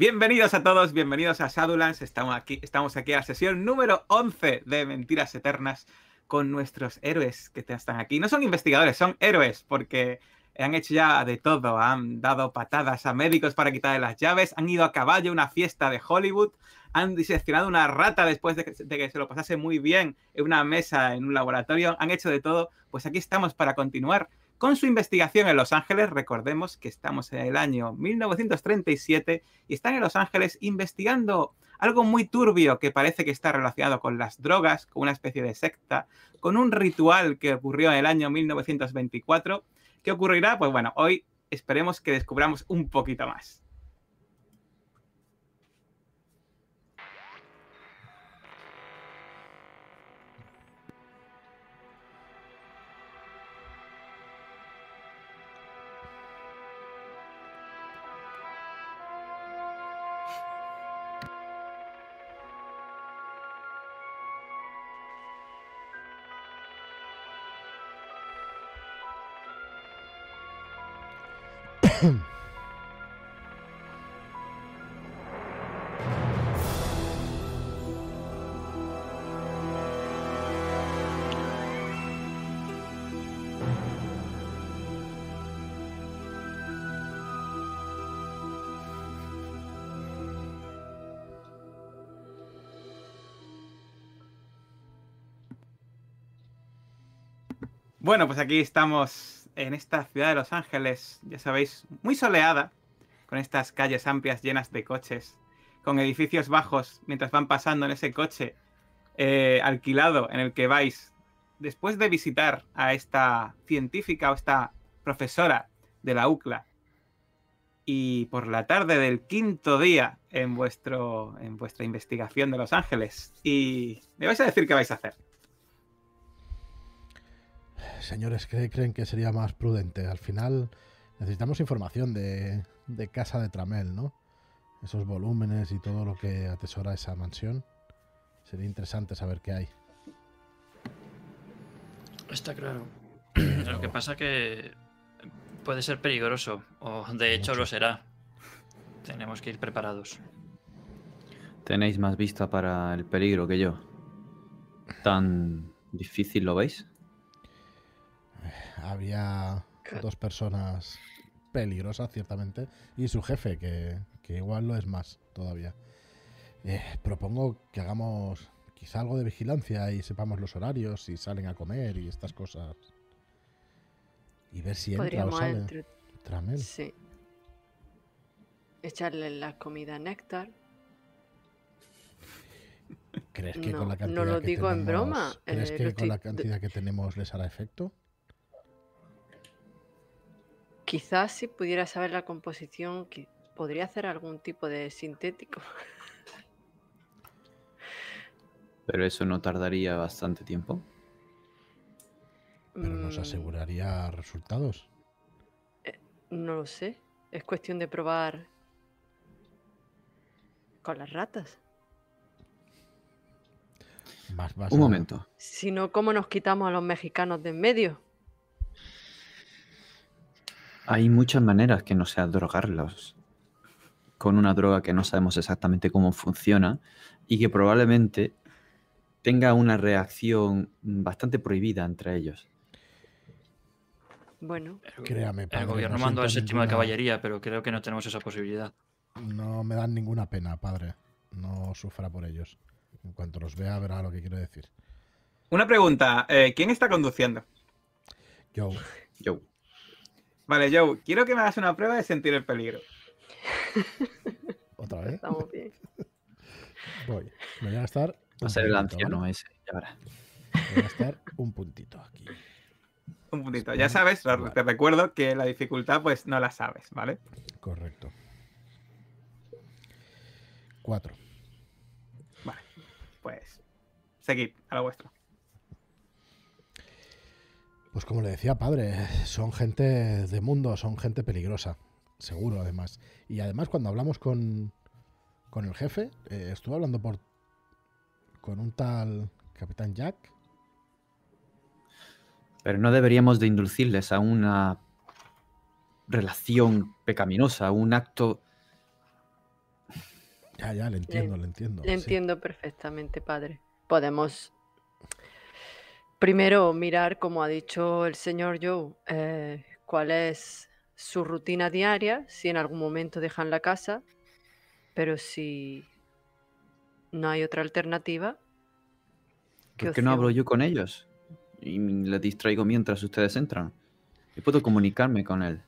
Bienvenidos a todos, bienvenidos a Shadowlands. Estamos aquí, estamos aquí a la sesión número 11 de Mentiras Eternas con nuestros héroes que están aquí. No son investigadores, son héroes, porque han hecho ya de todo. Han dado patadas a médicos para quitarle las llaves, han ido a caballo a una fiesta de Hollywood, han diseccionado una rata después de que, de que, se lo pasase muy bien en una mesa, en un laboratorio, han hecho de todo. Pues aquí estamos para continuar con su investigación en Los Ángeles. Recordemos que estamos en el año 1937 y están en Los Ángeles investigando algo muy turbio que parece que está relacionado con las drogas, con una especie de secta, con un ritual que ocurrió en el año 1924. ¿Qué ocurrirá? Pues bueno, hoy esperemos que descubramos un poquito más. Bueno, pues aquí estamos en esta ciudad de Los Ángeles, ya sabéis, muy soleada, con estas calles amplias llenas de coches, con edificios bajos mientras van pasando en ese coche eh, alquilado en el que vais, después de visitar a esta científica o esta profesora de la UCLA, y por la tarde del quinto día en, vuestro, en vuestra investigación de Los Ángeles, y me vais a decir qué vais a hacer señores creen que sería más prudente. Al final necesitamos información de, de, Casa de Tramel, ¿no? Esos volúmenes y todo lo que atesora esa mansión. Sería interesante saber qué hay. Está claro. Lo que pasa que puede ser peligroso, o de hecho Mucho. lo será. Tenemos que ir preparados. Tenéis más vista para el peligro que yo. ¿Tan difícil lo veis? Había dos personas peligrosas, ciertamente, y su jefe, que, que igual lo es más todavía. Eh, propongo que hagamos quizá algo de vigilancia y sepamos los horarios, si salen a comer y estas cosas. Y ver si entra o sale. entre- Tramel. Sí. Echarle la comida a Néctar. ¿Crees que No, con la no cantidad lo que digo en tenemos- broma, ¿Crees eh, que con la cantidad que tenemos les hará efecto? Quizás si pudiera saber la composición, que podría hacer algún tipo de sintético. Pero eso no tardaría bastante tiempo. Pero nos Mm, aseguraría resultados. No lo sé. Es cuestión de probar con las ratas. Más, Un a- momento. Si no, ¿cómo nos quitamos a los mexicanos de en medio? Hay muchas maneras que no sea drogarlos con una droga que no sabemos exactamente cómo funciona y que probablemente tenga una reacción bastante prohibida entre ellos. Bueno, El, Créame, el padre, gobierno no mandó al siento séptimo de ninguna- caballería, pero creo que no tenemos esa posibilidad. No me dan ninguna pena, padre. No sufra por ellos. En cuanto los vea, verá lo que quiero decir. Una pregunta, eh, ¿quién está conduciendo? Yo, Yo. Vale, Joe, quiero que me hagas una prueba de sentir el peligro. otra vez. estamos bien. Voy. Me voy a gastar. Va a ser el anciano ¿vale? ese. Ya verás. Me voy a gastar un puntito aquí. Un puntito. Ya sabes, Vale. te recuerdo que la dificultad pues no la sabes, ¿vale? Correcto. Cuatro. Vale. Pues seguid a lo vuestro. Pues como le decía, padre, son gente de mundo, son gente peligrosa. Seguro, además. Y además, cuando hablamos con, con el jefe, eh, estuve hablando por con un tal Capitán Jack. Pero no deberíamos de inducirles a una relación pecaminosa, a un acto Ya, ya, le entiendo, le entiendo. Le sí. entiendo perfectamente, padre. Podemos primero mirar, como ha dicho el señor Joe, eh, cuál es su rutina diaria, si en algún momento dejan la casa, pero si no hay otra alternativa. ¿qué ¿Por qué no hablo yo con ellos? Y les distraigo mientras ustedes entran. Yo puedo comunicarme con él.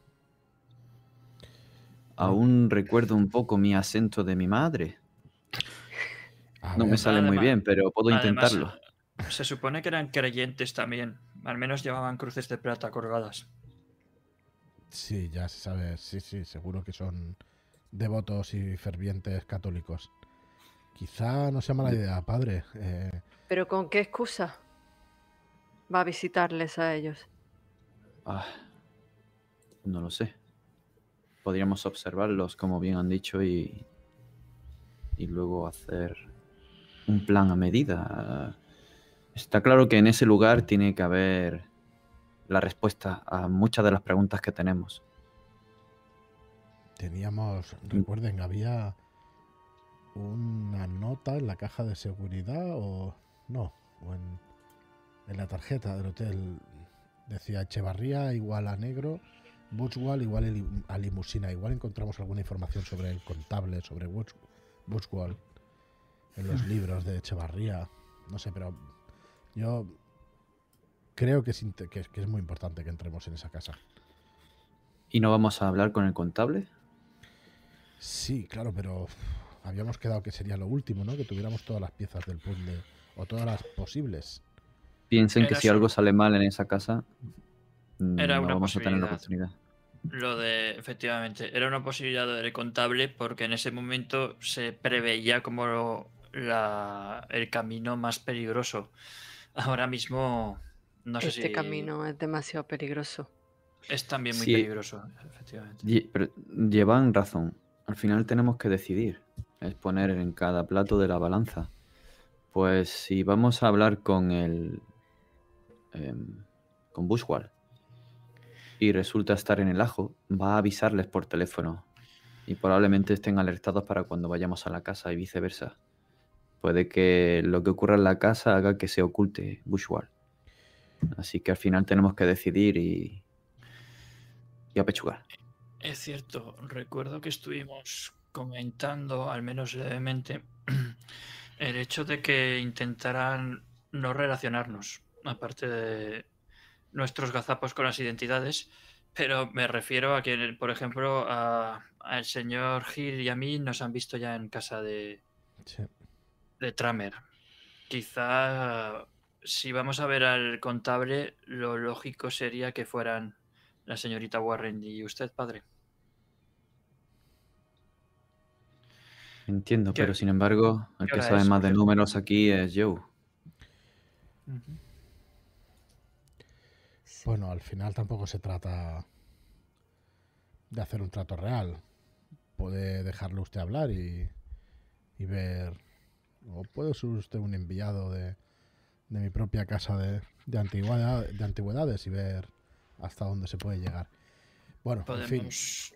Aún recuerdo un poco mi acento de mi madre. No me sale muy bien, pero puedo Además, intentarlo. Se supone que eran creyentes también. Al menos llevaban cruces de plata colgadas. Sí, ya se sabe, sí, sí, seguro que son devotos y fervientes católicos. Quizá no sea mala idea, padre. eh, Pero ¿con qué excusa va a visitarles a ellos? Ah, no lo sé. Podríamos observarlos, como bien han dicho, y, y luego hacer un plan a medida. Está claro que en ese lugar tiene que haber la respuesta a muchas de las preguntas que tenemos. teníamos, recuerden, había una nota en la caja de seguridad o no, o en, en la tarjeta del hotel. Decía Echevarría igual a negro, Bushwall igual a li- a limusina. Igual encontramos alguna información sobre el contable, sobre Bush, Bushwall en los libros de Echevarría. No sé, pero yo creo que es, inte- que es- que es muy importante que entremos en esa casa. ¿Y no vamos a hablar con el contable? Sí, claro, pero habíamos quedado que sería lo último, ¿no? Que tuviéramos todas las piezas del puzzle o todas las posibles. Piensen que si algo sale mal en esa casa, mm, Era no una vamos a tener la oportunidad. Lo de, efectivamente, era una posibilidad del contable porque en ese momento se preveía como lo- la- el camino más peligroso. Ahora mismo, no sé este si camino es demasiado peligroso. es también muy Sí. peligroso, efectivamente. Lle- pero llevan razón. Al final tenemos que decidir. Es poner en cada plato de la balanza. Pues si vamos a hablar con el. em, con Bushwall y resulta estar en el ajo, va a avisarles por teléfono. Y probablemente estén alertados para cuando vayamos a la casa y viceversa. Puede que lo que ocurra en la casa haga que se oculte Bushwall. Así que al final tenemos que decidir y. y apechugar. Es cierto, recuerdo que estuvimos comentando, al menos levemente, el hecho de que intentaran no relacionarnos, aparte de nuestros gazapos con las identidades, pero me refiero a que, por ejemplo, a- al señor Gil y a mí nos han visto ya en casa de, Sí. De Tramer. Quizá si vamos a ver al contable, lo lógico sería que fueran la señorita Warren y usted, padre. Entiendo, ¿Qué- pero sin embargo, el que sabe es, más de números aquí es Joe. Bueno, al final tampoco se trata de hacer un trato real. Puede dejarle usted hablar y, y ver. O puede ser usted un enviado de, de mi propia casa de, de, antigüedad- de antigüedades y ver hasta dónde se puede llegar. Bueno, en fin. Podemos,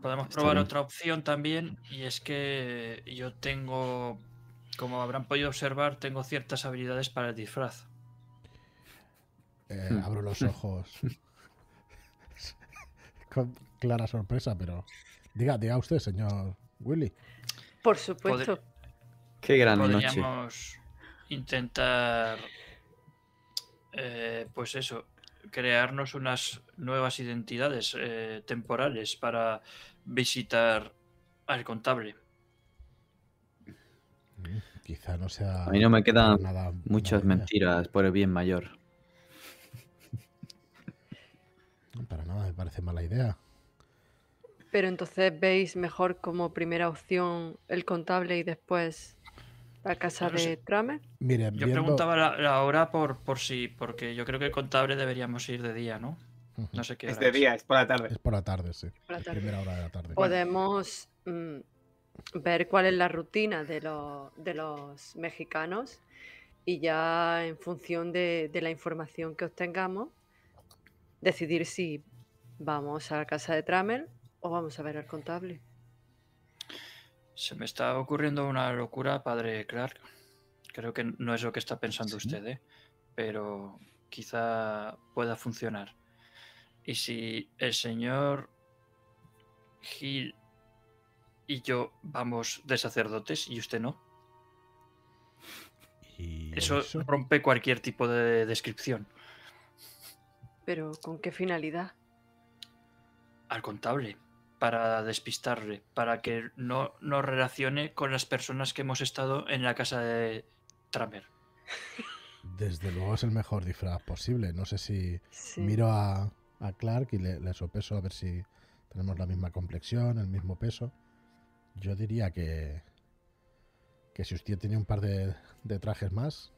podemos probar otra opción también, y es que yo tengo, como habrán podido observar, tengo ciertas habilidades para el disfraz. Eh, Hmm. abro los ojos con clara sorpresa, pero diga, diga usted, señor Willy. Por supuesto. Qué gran noche. Podríamos intentar, eh, pues eso, crearnos unas nuevas identidades eh, temporales para visitar al contable. Mm, Quizá no sea. A mí no me quedan nada Muchas mentiras por el bien mayor. No, Para nada me parece mala idea. Pero entonces veis mejor como primera opción el contable y después la casa No sé. de Tramer. Mire, Yo viendo- preguntaba la, la hora por, por si, porque yo creo que el contable deberíamos ir de día, ¿no? No sé qué Es hora de día, es por la tarde. Es por la tarde, sí. Por la tarde. Primera hora de la tarde. Podemos mm, ver cuál es la rutina de, los- de los mexicanos y ya en función de, de la información que obtengamos, decidir si vamos a la casa de Tramer o vamos a ver al contable. Se me está ocurriendo una locura, padre Clark. Creo que no es lo que está pensando Sí. usted, ¿eh? pero quizá pueda funcionar. Y si el señor Gil y yo vamos de sacerdotes y usted no, Y eso eso, rompe cualquier tipo de descripción. Pero ¿con qué finalidad? Al contable, para despistarle, para que no nos relacione con las personas que hemos estado en la casa de Tramer. desde luego es el mejor disfraz posible. No sé si Sí. miro a, a Clark y le, le sopeso a ver si tenemos la misma complexión, el mismo peso. Yo diría que que si usted tiene un par de, de trajes más,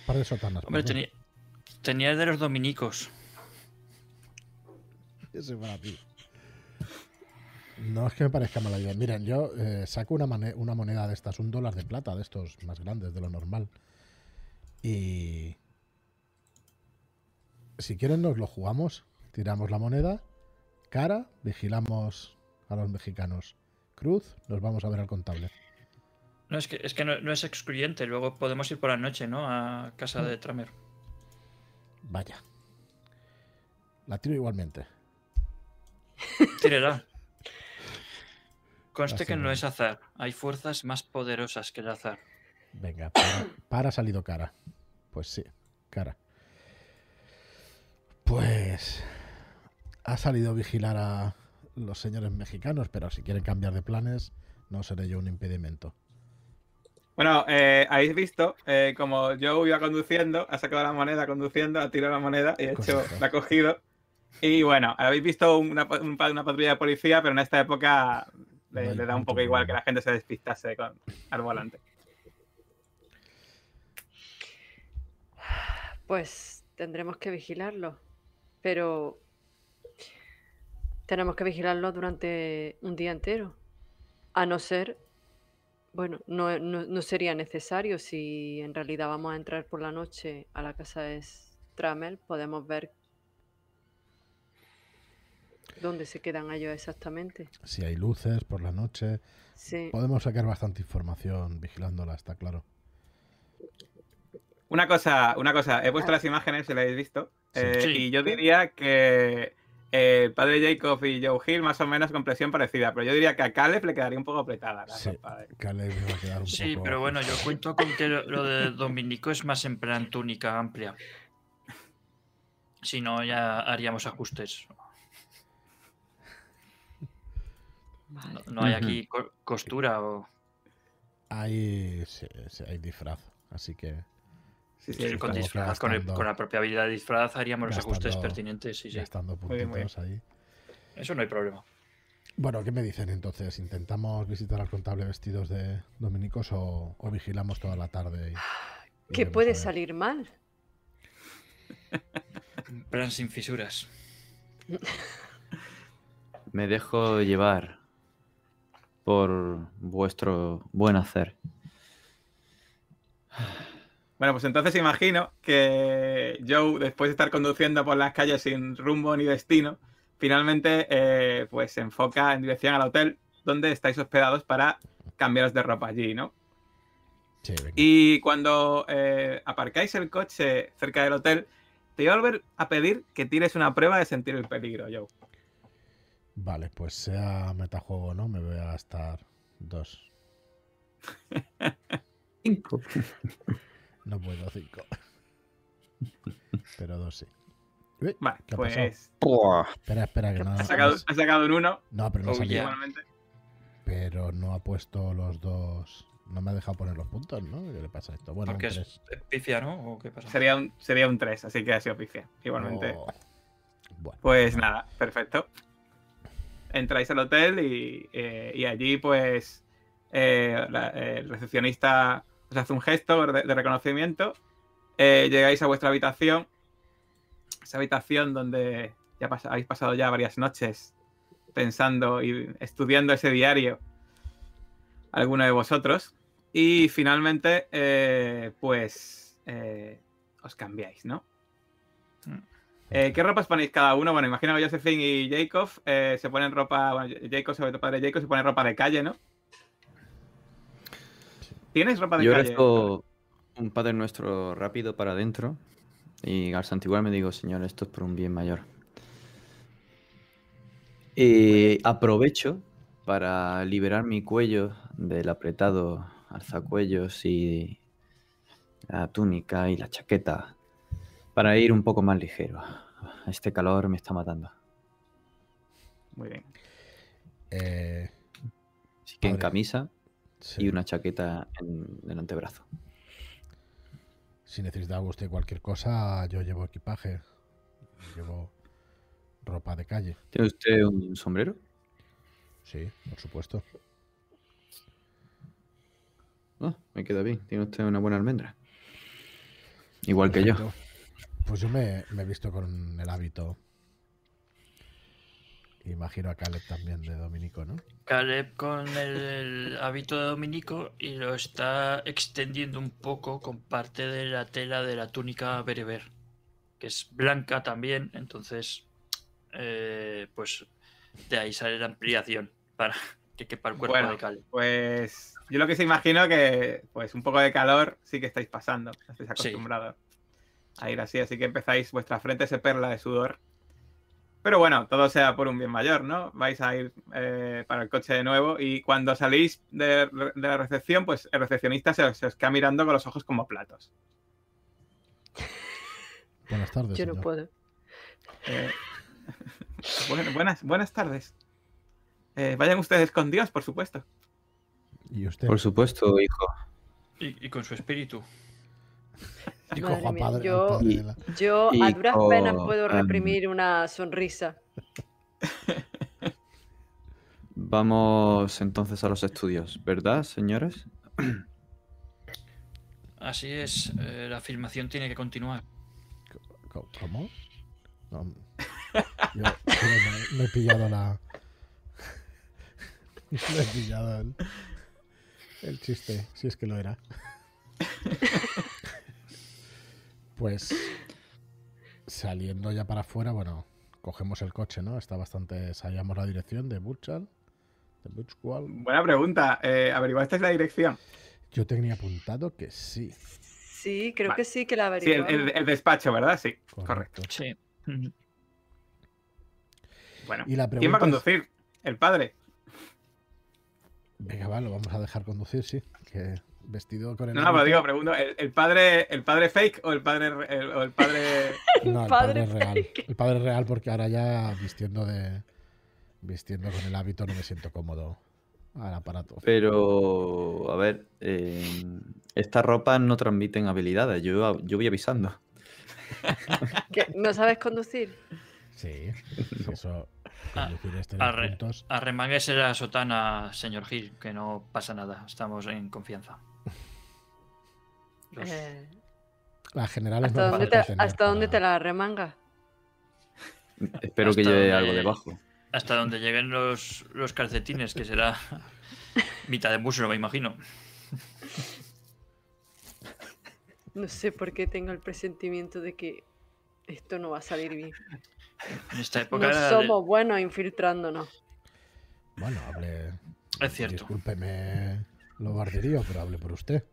un par de sotanas. Hombre, perdón. tenía, tenía el de los dominicos. Ese para ti. No es que me parezca mala idea. Miren, yo eh, saco una, moneda de estas, un dólar de plata, de estos más grandes de lo normal. Y. Si quieren, nos lo jugamos. Tiramos la moneda. Cara, vigilamos a los mexicanos. Cruz, nos vamos a ver al contable. No, es que, es que no, no es excluyente. Luego podemos ir por la noche, ¿no? A casa de Tramer. Vaya. La tiro igualmente. Tírela. Conste que no es azar. Hay fuerzas más poderosas que el azar. Venga, para, para ha salido cara. Pues sí, cara. Pues ha salido vigilar a los señores mexicanos, pero si quieren cambiar de planes, no seré yo un impedimento. Bueno, eh, habéis visto eh, como Joe iba conduciendo, ha sacado la moneda conduciendo, ha tirado la moneda y ha hecho, la ha cogido. Y bueno, habéis visto una, una patrulla de policía, pero en esta época le, da un poco igual que la gente se despistase con, al volante. Pues tendremos que vigilarlo. Pero tenemos que vigilarlo durante un día entero. A no ser, bueno, no, no- no sería necesario si en realidad vamos a entrar por la noche a la casa de Stramel, podemos ver dónde se quedan ellos exactamente. Si hay luces por la noche, Sí, podemos sacar bastante información vigilándola, está claro. Una cosa, una cosa, he Ah. puesto las imágenes, si las habéis visto, Sí. eh, Sí. y yo diría que eh, el padre Jacob y Joe Hill más o menos con presión parecida, pero yo diría que a Caleb le quedaría un poco apretada la Sí. ropa de- Caleb va a quedar un Sí, poco- pero bueno, yo cuento con que lo, lo de Dominico es más en plan túnica amplia. Si no, ya haríamos ajustes. Vale. No, no hay aquí co- costura o... Hay, sí, sí, hay disfraz, así que Sí, sí, con, como disfraz, que con, el- gastando- con la propia habilidad de disfraz haríamos los ajustes pertinentes. Sí, sí. ya estando Muy bien, muy puntitos ahí. Eso no hay problema. Bueno, ¿qué me dicen entonces? ¿Intentamos visitar al contable vestidos de dominicos o, o vigilamos toda la tarde? y- y ¿Qué puede salir mal? Plan sin fisuras. Me dejo llevar por vuestro buen hacer. Bueno, pues entonces imagino que Joe, después de estar conduciendo por las calles sin rumbo ni destino, finalmente eh, pues se enfoca en dirección al hotel donde estáis hospedados para cambiaros de ropa allí, ¿no? Sí. Y cuando eh, aparcáis el coche cerca del hotel, te voy a volver a pedir que tires una prueba de sentir el peligro, Joe. Vale, pues sea metajuego o no, me voy a gastar dos. Cinco. No puedo cinco. Pero dos sí. Uy, Vale, ¿Qué ha pues. Espera, espera, que no, has sacado, no- has sacado un 1, no, pero no, salía. pero no ha puesto los dos. No me ha dejado poner los puntos, ¿no? ¿Qué le pasa a esto? Bueno, Porque es pifia, ¿no? ¿O qué pasa? Sería un, sería un 3, así que ha sido pifia, igualmente. Oh. Bueno, Pues nada, perfecto. Entráis al hotel y, eh, allí, pues, eh, la- el recepcionista os hace un gesto de, reconocimiento. Eh, llegáis a vuestra habitación. Esa habitación donde ya pas- habéis pasado ya varias noches pensando y estudiando ese diario. Alguno de vosotros. Y finalmente, pues, os cambiáis, ¿no? Eh, ¿Qué ropas ponéis cada uno? Bueno, imagino que Josephine y Jacob eh, se ponen ropa. Bueno, Jacob, sobre todo padre Jacob, se pone ropa de calle, ¿no? ¿Tienes ropa de Yo calle? rezo un Padre Nuestro rápido para adentro y al santiguar me digo, Señor, esto es por un bien mayor. Y aprovecho para liberar mi cuello del apretado alzacuellos y la túnica y la chaqueta para ir un poco más ligero. Este calor me está matando. Muy bien. Eh, Así que en camisa sí. y una chaqueta en el antebrazo. Si necesita usted cualquier cosa, yo llevo equipaje. Llevo ropa de calle. ¿Tiene usted un sombrero? Sí, por supuesto. Ah, me queda bien. Tiene usted una buena almendra. Igual que yo. Pues yo me, me he visto con el hábito. Imagino a Caleb también de Dominico, ¿no? Caleb con el, el hábito de Dominico y lo está extendiendo un poco con parte de la tela de la túnica bereber, que es blanca también, entonces eh, pues de ahí sale la ampliación para que quepa el cuerpo Bueno. de Caleb. Pues yo lo que se imagino que pues un poco de calor sí que estáis pasando, estáis Sí. A ir así, así que empezáis, vuestra frente se perla de sudor. Pero bueno, todo sea por un bien mayor, ¿no? Vais a ir eh, para el coche de nuevo y cuando salís de, de la recepción, pues el recepcionista se os, se os queda mirando con los ojos como platos. Buenas tardes. Yo no puedo. Eh, bueno, buenas, buenas tardes. Eh, vayan ustedes con Dios, por supuesto. ¿Y usted? Por supuesto, hijo. Y, y con su espíritu. Y Madre cojo a mía, padre, al yo- padre de la- Yo Y a duras penas puedo em, reprimir una sonrisa. Vamos entonces a los estudios, ¿verdad, señores? Así es, eh, la filmación tiene que continuar. Co- ¿Cómo? No, yo, yo no, no he pillado la. No he pillado el, el chiste, si es que lo era. Pues saliendo ya para afuera, bueno, cogemos el coche, ¿no? Está bastante. Sabíamos la dirección de Burchal. De. Buena pregunta. Eh, ¿Averiguasteis la dirección? Yo tenía apuntado que sí. Sí, creo Vale. que sí que la Sí, el, averiguamos. el- el despacho, ¿verdad? Sí, correcto. Correcto. Sí. Bueno, Y la ¿quién va a es- conducir? ¿El padre? Venga, va, lo vamos a dejar conducir, sí. Que vestido con el. No, no, pero digo, pregunto, ¿el, el padre, ¿el padre fake o el padre, re- el- o el padre... No, el padre padre real. fake. El padre real porque ahora ya vistiendo de vistiendo con el hábito no me siento cómodo al aparato. Pero, a ver, eh, estas ropas no transmiten habilidades. Yo, yo voy avisando. ¿Qué? ¿No sabes conducir? Sí, eso Ah, arre. puntos. La sotana, señor Gil, que no pasa nada, estamos en confianza. Los- Eh, Las generales ¿Hasta, no dónde te, ¿Hasta dónde te la remangas? Espero que lleve donde- algo debajo. Hasta donde lleguen los, los calcetines, que será mitad de muslo, me imagino. No sé por qué tengo el presentimiento de que esto no va a salir bien. En esta época No somos buenos infiltrándonos. Bueno, hable. es cierto. Discúlpeme lo barderío, pero hable por usted.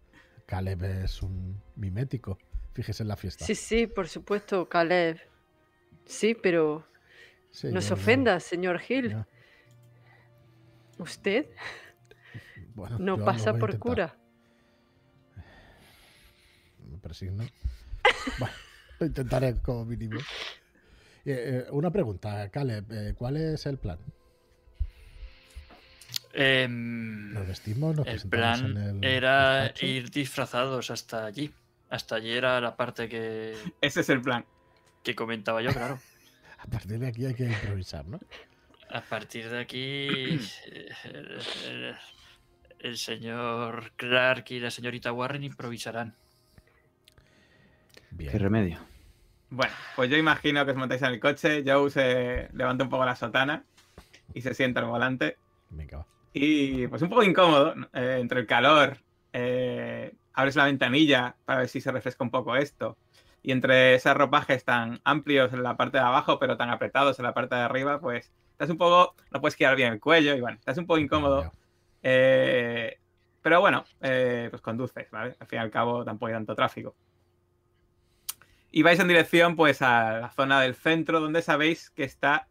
Caleb es un mimético. Fíjese en la fiesta. Sí, sí, por supuesto, Caleb. Sí, pero Sí, no se ofenda, señor Gil. ya. Usted Bueno, no pasa por cura. Me persigno. bueno, lo intentaré como mínimo. Eh, eh, una pregunta, Caleb, eh, ¿cuál es el plan? Em, ¿Nos vestimos? ¿Nos el plan en el era despacho? ir disfrazados hasta allí. Hasta allí era la parte que, Ese es el plan. que comentaba yo, claro. A partir de aquí hay que improvisar, ¿no? A partir de aquí, eh, el, el- el señor Clark y la señorita Warren improvisarán. Bien. ¿Qué remedio? Bueno, pues yo imagino que os montáis en el coche, Joe se levanta un poco la sotana y se sienta al volante. Venga, va. Y pues un poco incómodo. Eh, entre el calor, eh, abres la ventanilla para ver si se refresca un poco esto. Y entre esos ropajes tan amplios en la parte de abajo, pero tan apretados en la parte de arriba, pues estás un poco, no puedes girar bien el cuello y bueno, estás un poco incómodo. Eh, Pero bueno, pues conduces, ¿vale? Al fin y al cabo tampoco hay tanto tráfico. Y vais en dirección pues a la zona del centro donde sabéis que está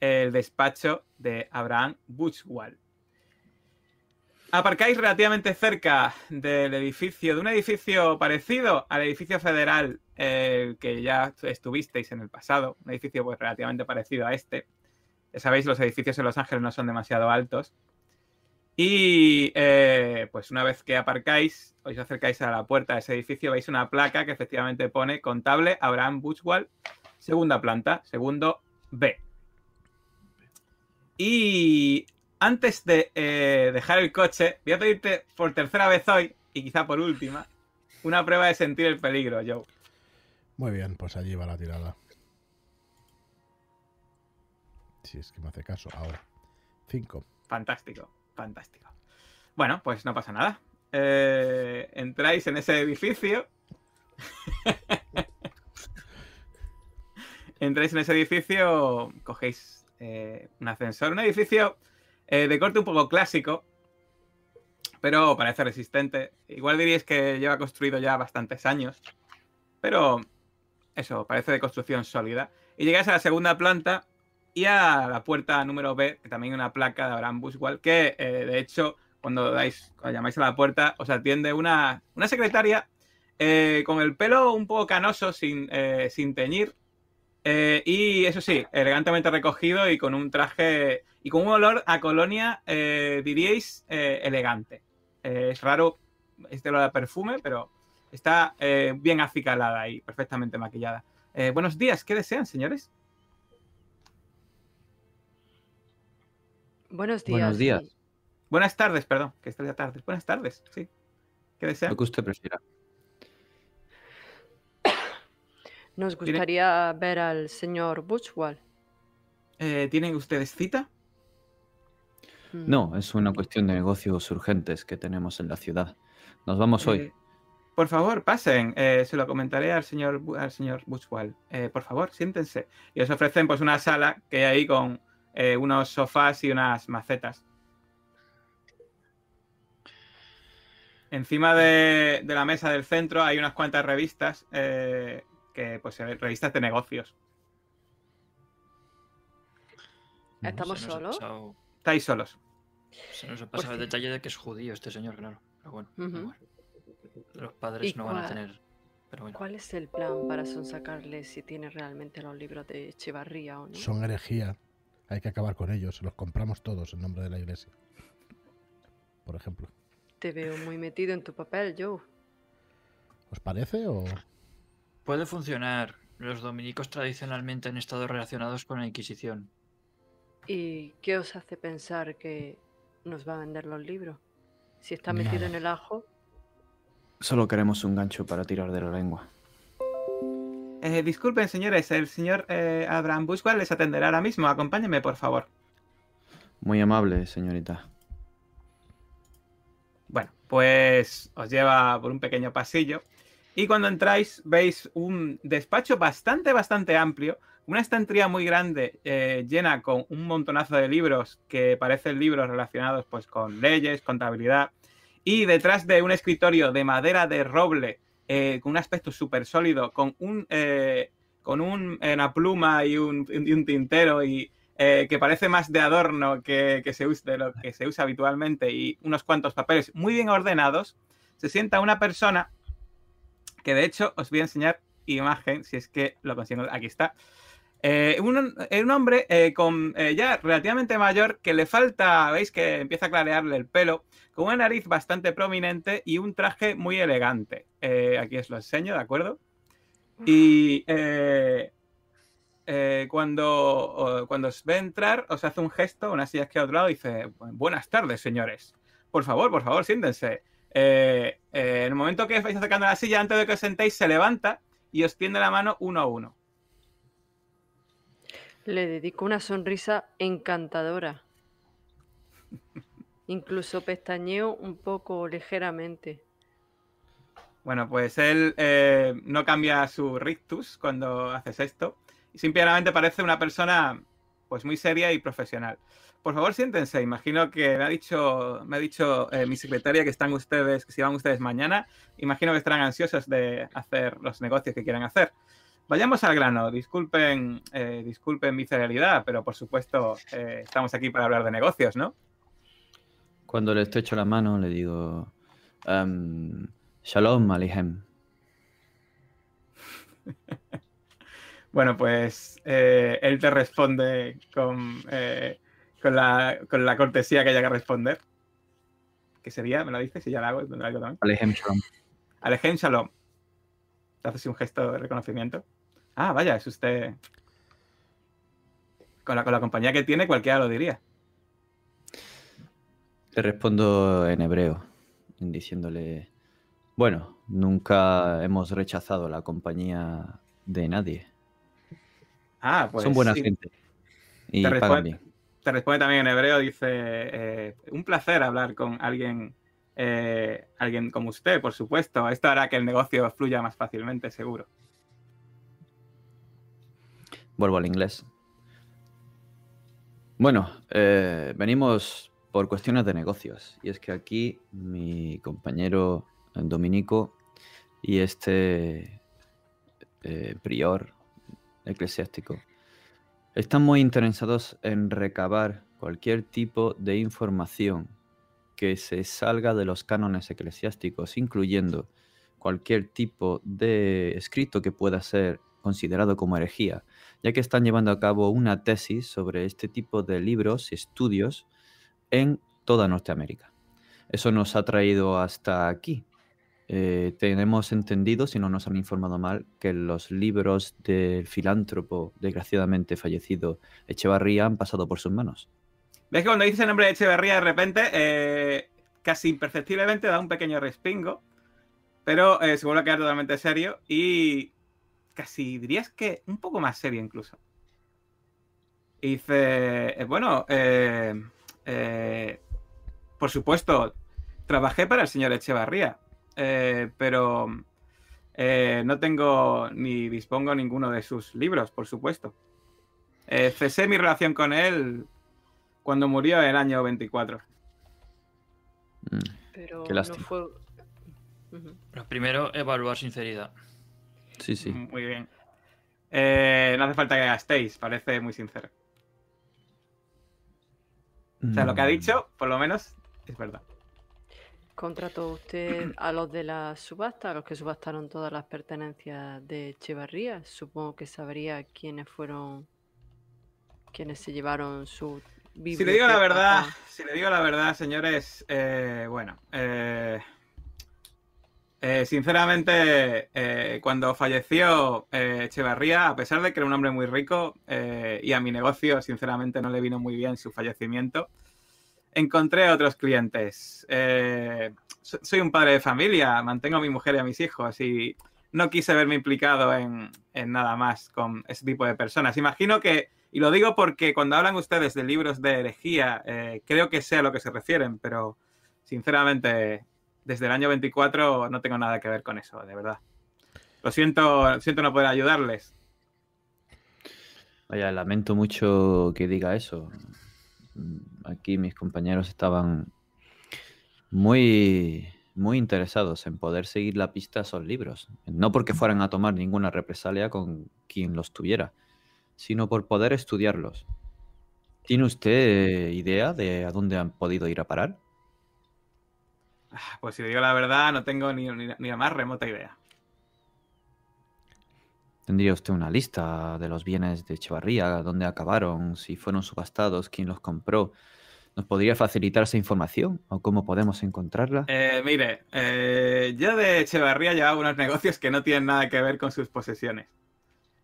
el despacho de Abraham Buchwald. Aparcáis relativamente cerca del edificio, de un edificio parecido al edificio federal eh, que ya estuvisteis en el pasado, un edificio pues relativamente parecido a este. Ya sabéis, los edificios en Los Ángeles no son demasiado altos. Y eh, pues una vez que aparcáis, os acercáis a la puerta de ese edificio, veis una placa que efectivamente pone contable Abraham Buchwald, segunda planta, segundo B. Y antes de eh, dejar el coche, voy a pedirte por tercera vez hoy, y quizá por última, una prueba de sentir el peligro, Joe. Muy bien, pues allí va la tirada. Si es que me hace caso, ahora. Cinco. Fantástico, fantástico. Bueno, pues no pasa nada. Eh, entráis en ese edificio. entráis en ese edificio, cogéis eh, un ascensor. Un edificio eh, de corte un poco clásico, pero parece resistente. Igual diríais que lleva construido ya bastantes años, pero eso, parece de construcción sólida. Y llegáis a la segunda planta y a la puerta número B, que también una placa de Abraham Buswell, que eh, de hecho, cuando, dais, llamáis a la puerta, os atiende una, una secretaria eh, con el pelo un poco canoso, sin, sin teñir. Y eso sí, elegantemente recogido y con un traje y con un olor a colonia, diríais, elegante. es raro este olor a perfume, pero está bien acicalada y perfectamente maquillada. buenos días, ¿qué desean, señores? Buenos días. Buenos días. sí. Buenas tardes, perdón, que ya tarde. Buenas tardes, sí. ¿Qué desean? Lo que usted prefiera. Nos ¿Tiene- gustaría ver al señor Buchwald. Eh, ¿Tienen ustedes cita? Mm. No, es una cuestión de negocios urgentes que tenemos en la ciudad. Nos vamos hoy. Eh, por favor, pasen. Eh, se lo comentaré al señor, al señor Buchwald. Eh, por favor, siéntense. Y os ofrecen pues una sala que hay ahí con eh, unos sofás y unas macetas. Encima de, de la mesa del centro hay unas cuantas revistas, eh, que pues ven- revistas de negocios. ¿Estamos solos? pasado- Estáis solos. Se nos ha pasado el detalle de que es judío este señor, claro. Pero bueno, igual. los padres ¿Y no van a tener. Pero bueno. ¿Cuál es el plan para sonsacarle si tiene realmente los libros de Echevarría o no? Son herejía. Hay que acabar con ellos. Los compramos todos en nombre de la iglesia. Por ejemplo. Te veo muy metido en tu papel, Joe. ¿Os parece o...? Puede funcionar. Los dominicos tradicionalmente han estado relacionados con la Inquisición. ¿Y qué os hace pensar que nos va a vender los libros? Si está metido Nada. en el ajo, Solo queremos un gancho para tirar de la lengua. Eh, disculpen, señores, el señor eh, Abraham Bushwell les atenderá ahora mismo. Acompáñenme, por favor. Muy amable, señorita. Bueno, pues os lleva por un pequeño pasillo y cuando entráis veis un despacho bastante, bastante amplio, una estantería muy grande eh, llena con un montonazo de libros que parecen libros relacionados pues con leyes, contabilidad. Y detrás de un escritorio de madera de roble eh, con un aspecto súper sólido, con un eh, con un, una pluma y un, tintero y que parece más de adorno que, que se usa, de lo que se usa habitualmente y unos cuantos papeles muy bien ordenados, se sienta una persona que de hecho os voy a enseñar imagen, si es que lo consigo, aquí está. Eh, un, un hombre eh, con eh, ya relativamente mayor que le falta, veis que empieza a clarearle el pelo, con una nariz bastante prominente y un traje muy elegante. Aquí os lo enseño, ¿de acuerdo? Y cuando, cuando os ve entrar, os hace un gesto, una silla que a otro lado, dice, buenas tardes, señores. Por favor, por favor, siéntense. Eh, eh, en el momento que os vais acercando a la silla, antes de que os sentéis, se levanta y os tiende la mano uno a uno. le dedico una sonrisa encantadora. Incluso pestañeo un poco ligeramente. Bueno, pues él eh, no cambia su rictus cuando haces esto. Y simplemente parece una persona, pues muy seria y profesional. Por favor, siéntense. Imagino que me ha dicho, me ha dicho eh, mi secretaria que están ustedes, que si van ustedes mañana, imagino que estarán ansiosos de hacer los negocios que quieran hacer. Vayamos al grano. Disculpen, eh, disculpen mi cerealidad, pero por supuesto eh, estamos aquí para hablar de negocios, ¿no? Cuando le estrecho la mano, le digo: em, Shalom, Alihem. Bueno, pues él te responde con, con, la, con la cortesía que haya que responder. ¿Qué sería? ¿Me lo dices? Si ya la hago, algo también. Alihem Shalom. Alejem Shalom. Te haces un gesto de reconocimiento. Ah, vaya, es usted. Con la, con la compañía que tiene, cualquiera lo diría. Le respondo en hebreo, diciéndole: Bueno, nunca hemos rechazado la compañía de nadie. Ah, pues. Son buena sí. gente. Y Te pagan bien. Te responde también en hebreo, dice, eh, un placer hablar con alguien, eh, alguien como usted, por supuesto. Esto hará que el negocio fluya más fácilmente, seguro. Vuelvo al inglés. Bueno, eh, venimos por cuestiones de negocios. Y es que aquí mi compañero Dominico y este prior eclesiástico están muy interesados en recabar cualquier tipo de información que se salga de los cánones eclesiásticos, incluyendo cualquier tipo de escrito que pueda ser considerado como herejía, ya que están llevando a cabo una tesis sobre este tipo de libros y estudios en toda Norteamérica. Eso nos ha traído hasta aquí. Eh, tenemos entendido, si no nos han informado mal, que los libros del filántropo desgraciadamente fallecido Echevarría han pasado por sus manos. ¿Ves que cuando dices el nombre de Echeverría de repente, eh, casi imperceptiblemente da un pequeño respingo, pero eh, se vuelve a quedar totalmente serio y casi dirías que un poco más serio incluso. Dice, eh, bueno, por supuesto, trabajé para el señor Echevarría, eh, pero eh, no tengo ni dispongo ninguno de sus libros, por supuesto. Eh, cesé mi relación con él cuando murió en el año 24. Mm. Pero Qué no fue. Pero primero, evaluar sinceridad. Sí, sí. Muy bien. Eh, no hace falta que gastéis, parece muy sincero. O sea, lo que ha Mm. dicho, por lo menos, es verdad. ¿Contrató usted a los de la subasta, a los que subastaron todas las pertenencias de Echevarría? Supongo que sabría quiénes fueron quienes se llevaron su Si le digo la biblioteca. verdad, si le digo la verdad, señores, eh, bueno, eh, eh, sinceramente, eh, cuando falleció eh, Echevarría, a pesar de que era un hombre muy rico y a mi negocio, sinceramente, no le vino muy bien su fallecimiento, encontré otros clientes. Eh, so- soy un padre de familia, mantengo a mi mujer y a mis hijos y no quise verme implicado en, en nada más con ese tipo de personas. Imagino que y lo digo porque cuando hablan ustedes de libros de herejía, eh, creo que sé a lo que se refieren, pero sinceramente, desde el año 24 no tengo nada que ver con eso, de verdad. Lo siento, siento no poder ayudarles. Vaya, lamento mucho que diga eso. Mm, Aquí mis compañeros estaban muy, muy interesados en poder seguir la pista a esos libros. No porque fueran a tomar ninguna represalia con quien los tuviera, sino por poder estudiarlos. ¿Tiene usted eh, idea de a dónde han podido ir a parar? Ah, Pues si digo la verdad, no tengo ni, ni- ni la más remota idea. ¿Tendría usted una lista de los bienes de Echevarría, dónde acabaron, si fueron subastados, quién los compró? ¿Nos podría facilitar esa información o cómo podemos encontrarla? Eh, mire, eh, yo de Echevarría llevaba unos negocios que no tienen nada que ver con sus posesiones.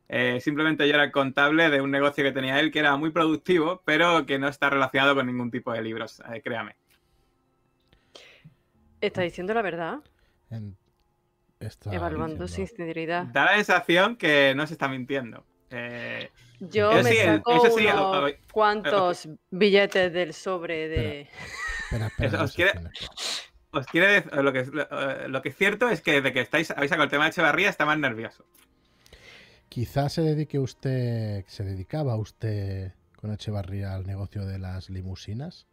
Eh, simplemente yo era el contable de un negocio que tenía él que era muy productivo, pero que no está relacionado con ningún tipo de libros, eh, créame. ¿Está diciendo la verdad? En- está Evaluando diciendo- sinceridad. Da la sensación que no se está mintiendo. Eh, Yo me sí, saco eso sí, unos o- cuantos billetes del sobre de... Espera, espera, os quiere- os lo que, lo, lo que es cierto es que de que estáis, habéis sacado el tema de Echevarría está más nervioso. Quizás se dedique usted, se dedicaba usted con Echevarría al negocio de las limusinas?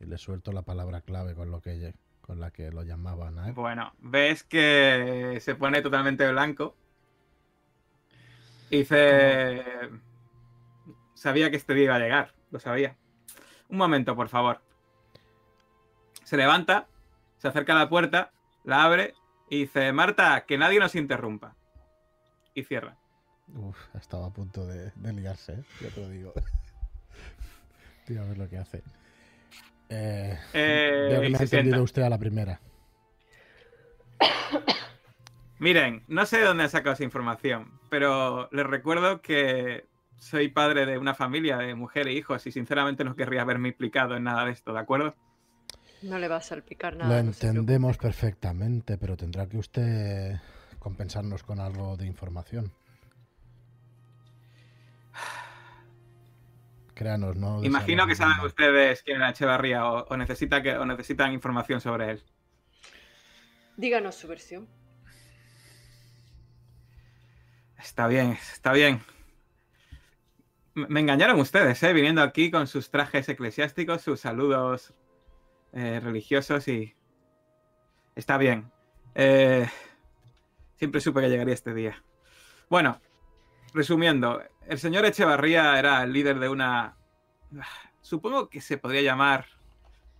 Y le suelto la palabra clave con, lo que, con la que lo llamaban a él. Bueno, ves que se pone totalmente blanco. Dice... Sabía que este día iba a llegar, lo sabía. Un momento, por favor. Se levanta, se acerca a la puerta, la abre y dice, Marta, que nadie nos interrumpa. Y cierra. Uf, estaba a punto de, de liarse, ¿eh? ya te lo digo. Tío, a ver lo que hace. Eh, Eh, veo que me ha entendido usted a la primera. Miren, no sé de dónde han sacado esa información, pero les recuerdo que soy padre de una familia de mujer e hijos y sinceramente no querría haberme implicado en nada de esto, ¿de acuerdo? No le va a salpicar lo nada. no preocupe. entendemos perfectamente, pero tendrá que usted compensarnos con algo de información. Créanos, no. Imagino que saben ustedes quién era Echevarría o, o necesita que, o necesitan información sobre él. Díganos su versión. Está bien, está bien. Me engañaron ustedes, ¿eh? Viniendo aquí con sus trajes eclesiásticos, sus saludos eh, religiosos y... Está bien. Eh, Siempre supe que llegaría este día. Bueno, resumiendo, el señor Echevarría era el líder de una... Supongo que se podría llamar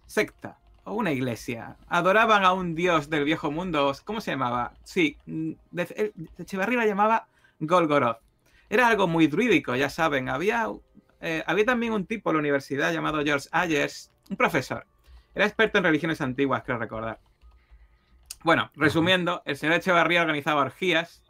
secta o una iglesia. Adoraban a un dios del viejo mundo. ¿Cómo se llamaba? Sí, mm, eh, Echevarría la llamaba Golgoroth. Era algo muy druídico, ya saben. Había, eh, había también un tipo en la universidad llamado George Ayers, un profesor. Era experto en religiones antiguas, creo recordar. Bueno, resumiendo, el señor Echevarría organizaba orgías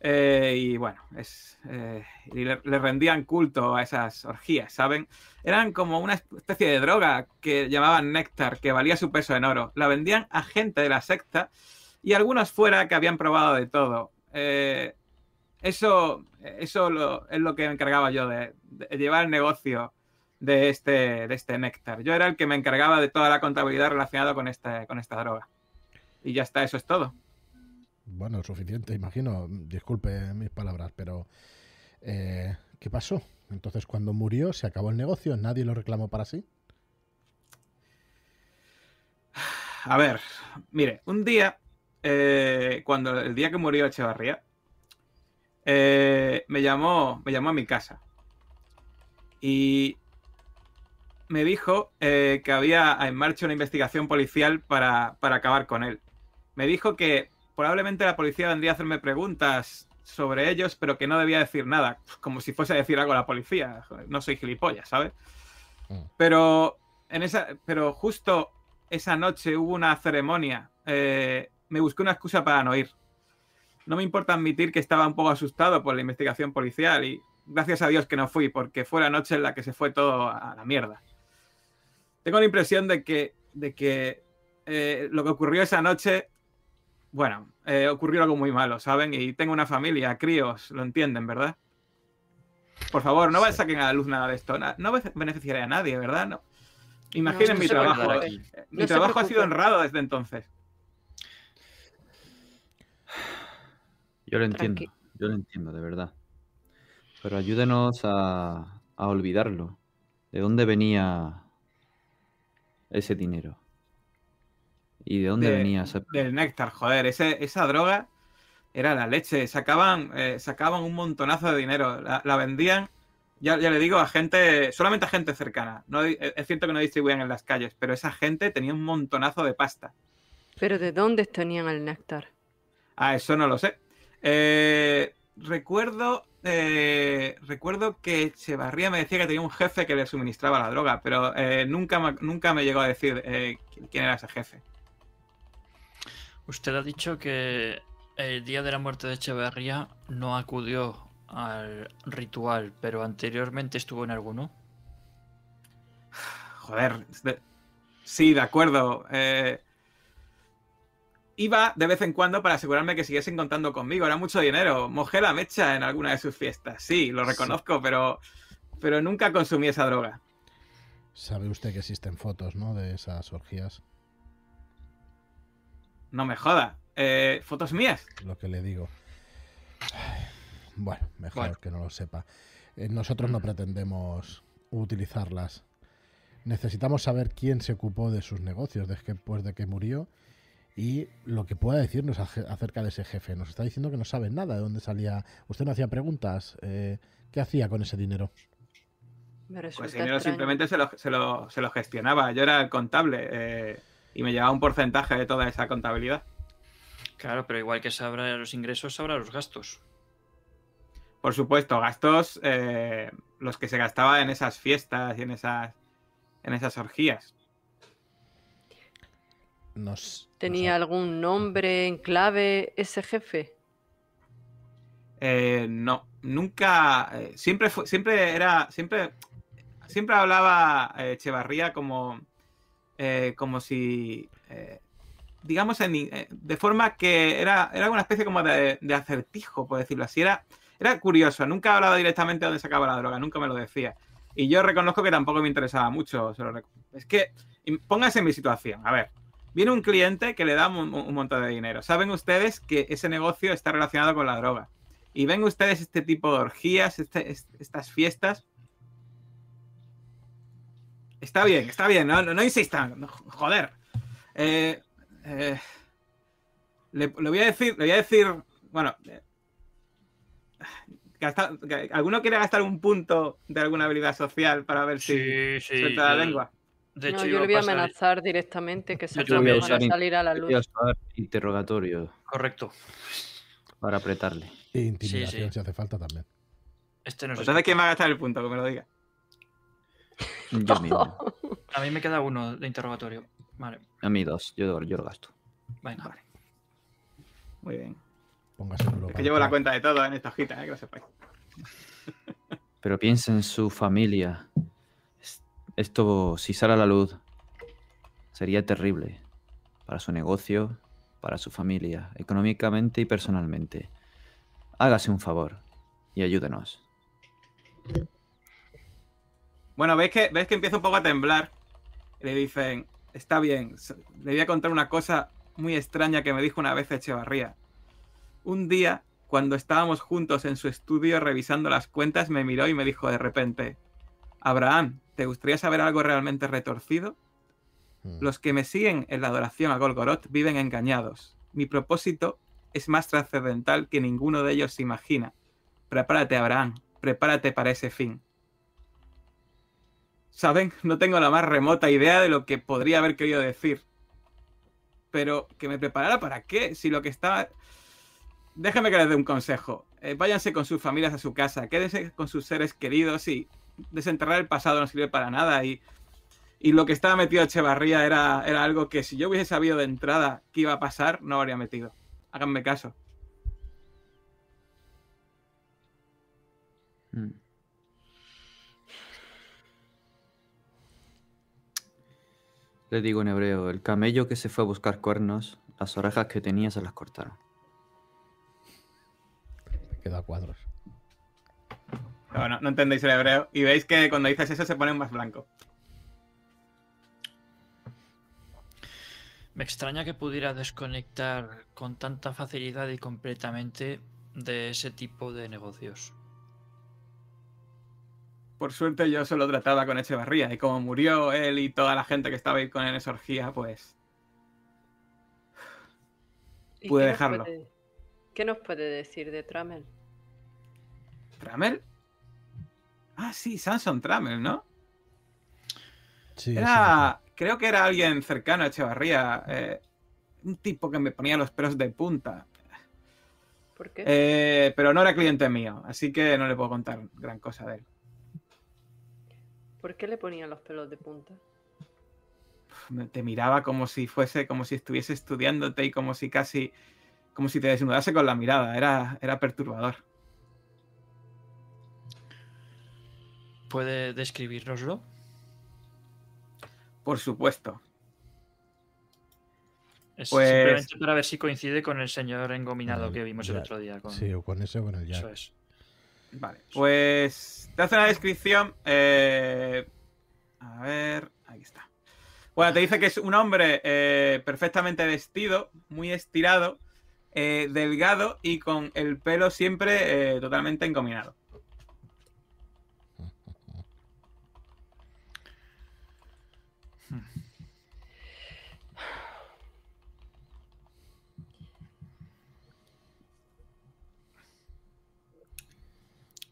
eh, y bueno, es, eh, le, rendían culto a esas orgías, ¿saben? Eran como una especie de droga que llamaban néctar, que valía su peso en oro. La vendían a gente de la secta y algunos fuera que habían probado de todo. Eh, eso eso es lo que me encargaba yo de, llevar el negocio de este, de este néctar. Yo era el que me encargaba de toda la contabilidad relacionada con, este, con esta droga. Y ya está, eso es todo. Bueno, suficiente, imagino. Disculpe mis palabras, pero eh, ¿qué pasó? Entonces, cuando murió, se acabó el negocio, nadie lo reclamó para sí. A ver, mire, un día, eh, cuando el día que murió Echevarría, eh, me llamó, me llamó a mi casa y me dijo que había en marcha una investigación policial para, para acabar con él. Me dijo que probablemente la policía vendría a hacerme preguntas sobre ellos, pero que no debía decir nada, como si fuese a decir algo a la policía. No soy gilipollas, ¿sabes? Mm. Pero en esa, pero justo esa noche hubo una ceremonia. eh, me busqué una excusa para no ir. No me importa admitir que estaba un poco asustado por la investigación policial y gracias a Dios que no fui, porque fue la noche en la que se fue todo a la mierda. Tengo la impresión de que, de que eh, lo que ocurrió esa noche, bueno, eh, ocurrió algo muy malo, ¿saben? Y tengo una familia, críos, lo entienden, ¿verdad? Por favor, no Sí. saquen a la luz nada de esto. No be- beneficiaré a nadie, ¿verdad? No. Imaginen no mi trabajo. eh, Mi trabajo ha sido honrado desde entonces. Yo lo entiendo, Tranqui- yo lo entiendo, de verdad. Pero ayúdenos a, a olvidarlo. ¿De dónde venía ese dinero? ¿Y de dónde De- venía ese... Del néctar, joder, ese- esa droga era la leche. Sacaban, eh, sacaban un montonazo de dinero. La, la vendían, ya, ya le digo, a gente, solamente a gente cercana. No, di- es cierto que no distribuían en las calles, pero esa gente tenía un montonazo de pasta. Pero ¿de dónde tenían el néctar? Ah, eso no lo sé. Eh, recuerdo, eh, recuerdo que Echevarría me decía que tenía un jefe que le suministraba la droga, pero eh, nunca, me- nunca me llegó a decir eh, quién era ese jefe. Usted ha dicho que el día de la muerte de Echeverría no acudió al ritual, pero anteriormente estuvo en alguno. Joder, de- sí, de acuerdo. eh, iba de vez en cuando para asegurarme que siguiesen contando conmigo. Era mucho dinero. Mojé la mecha en alguna de sus fiestas. Sí, lo reconozco, pero, pero nunca consumí esa droga. Sabe usted que existen fotos, ¿no? De esas orgías. No me joda. Eh, ¿Fotos mías? Lo que le digo. Bueno, mejor Bueno. que no lo sepa. Eh, nosotros no pretendemos utilizarlas. Necesitamos saber quién se ocupó de sus negocios después de que murió y lo que pueda decirnos ace- acerca de ese jefe. Nos está diciendo que no sabe nada de dónde salía. Usted no hacía preguntas. eh, ¿Qué hacía con ese dinero? Pues el dinero extraño. simplemente se lo, se, lo, se lo gestionaba. Yo era el contable eh, y me llevaba un porcentaje de toda esa contabilidad. Claro, pero igual que sabrá los ingresos, sabrá los gastos. Por supuesto, gastos eh, los que se gastaba en esas fiestas y en esas, en esas orgías. Nos, ¿Tenía nos algún nombre en clave ese jefe? Eh, no, nunca, eh, siempre fue, siempre era, siempre, siempre hablaba eh, Echevarría como, eh, como si, eh, digamos, en eh, de forma que era, era una especie como de, acertijo, por decirlo así. Era, era curioso, nunca hablaba directamente de dónde sacaba la droga, nunca me lo decía. Y yo reconozco que tampoco me interesaba mucho. es que, póngase en mi situación, a ver. Viene un cliente que le da un, montón de dinero. Saben ustedes que ese negocio está relacionado con la droga. Y ven ustedes este tipo de orgías, este- est- estas fiestas. Está bien, está bien, no, no, no insistan, joder. Eh, eh, le, le voy a decir, le voy a decir, bueno, eh, gasta- ¿alguno quiere gastar un punto de alguna habilidad social para ver si Sí, sí. suelta la yo- lengua? De hecho, no, yo le voy a amenazar directamente que Yo también. cosas van a Usar salir a la Voy a luz. usar interrogatorio Correcto. para apretarle. E intimidación sí. si hace falta también. Este no Pues se entonces, ¿quién va a gastar el punto? Que me lo diga. Yo mismo. A mí me queda uno de interrogatorio. Vale, A mí dos. Yo, yo lo gasto. venga. Muy bien. Póngase. Es que llevo la cuenta de todo en esta hojita, eh, que lo sepáis. Pero piensa en su familia. Es- Esto, si sale a la luz, sería terrible para su negocio, para su familia, económicamente y personalmente. Hágase un favor y ayúdenos. Bueno, veis que, veis que empieza un poco a temblar. Le dicen, está bien, le voy a contar una cosa muy extraña que me dijo una vez Echevarría. Un día, cuando estábamos juntos en su estudio revisando las cuentas, me miró y me dijo de repente, Abraham, ¿te gustaría saber algo realmente retorcido? Mm. Los que me siguen en la adoración a Golgoroth viven engañados. Mi propósito es más trascendental que ninguno de ellos se imagina. Prepárate, Abraham, prepárate para ese fin. ¿Saben? No tengo la más remota idea de lo que podría haber querido decir. Pero que me preparara para qué, si lo que estaba... Déjenme que les dé un consejo. Eh, váyanse con sus familias a su casa, quédense con sus seres queridos y desenterrar el pasado no sirve para nada y y lo que estaba metido Echevarría era, era algo que si yo hubiese sabido de entrada que iba a pasar, no habría metido. Háganme caso. Le digo en hebreo, el camello que se fue a buscar cuernos, las orejas que tenía se las cortaron. Me queda a cuadros. No, no entendéis el hebreo. Y veis que cuando dices eso se pone más blanco. Me extraña que pudiera desconectar con tanta facilidad y completamente de ese tipo de negocios. Por suerte yo solo trataba con Echevarría. Y como murió él y toda la gente que estaba ahí con él en esa orgía, pues... ¿Y Pude qué nos dejarlo. puede- ¿Qué nos puede decir de Tramel? ¿Tramel? Ah, sí, Samson Tramel, ¿no? Sí, Era... Creo que era alguien cercano a Echevarría. eh, un tipo que me ponía los pelos de punta. ¿Por qué? Eh, pero no era cliente mío, así que no le puedo contar gran cosa de él. ¿Por qué le ponían los pelos de punta? Me- Te miraba como si fuese, como si estuviese estudiándote y como si casi, como si te desnudase con la mirada. Era, era perturbador. ¿Puede describírnoslo? Por supuesto. Es Pues- simplemente para ver si coincide con el señor engominado Vale, que vimos el ya. otro día. Con... Sí, o con ese o con el Eso Jack. es. Vale. Pues te hace una descripción. Eh, a ver, aquí está. Bueno, te dice que es un hombre eh, perfectamente vestido, muy estirado, eh, delgado y con el pelo siempre totalmente encominado.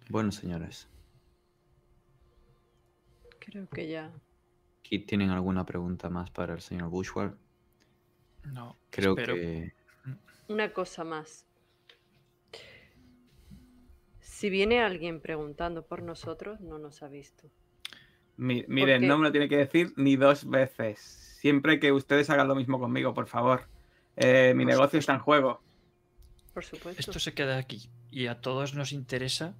Bueno, señores. Creo que ya. ¿aquí tienen alguna pregunta más para el señor Bushwell? No, Creo espero. que Una cosa más. Si viene alguien preguntando por nosotros, no nos ha visto. Mi- miren, no me lo tiene que decir ni dos veces. Siempre que ustedes hagan lo mismo conmigo, por favor. Eh, mi Por negocio está en juego. Por supuesto. Esto se queda aquí y a todos nos interesa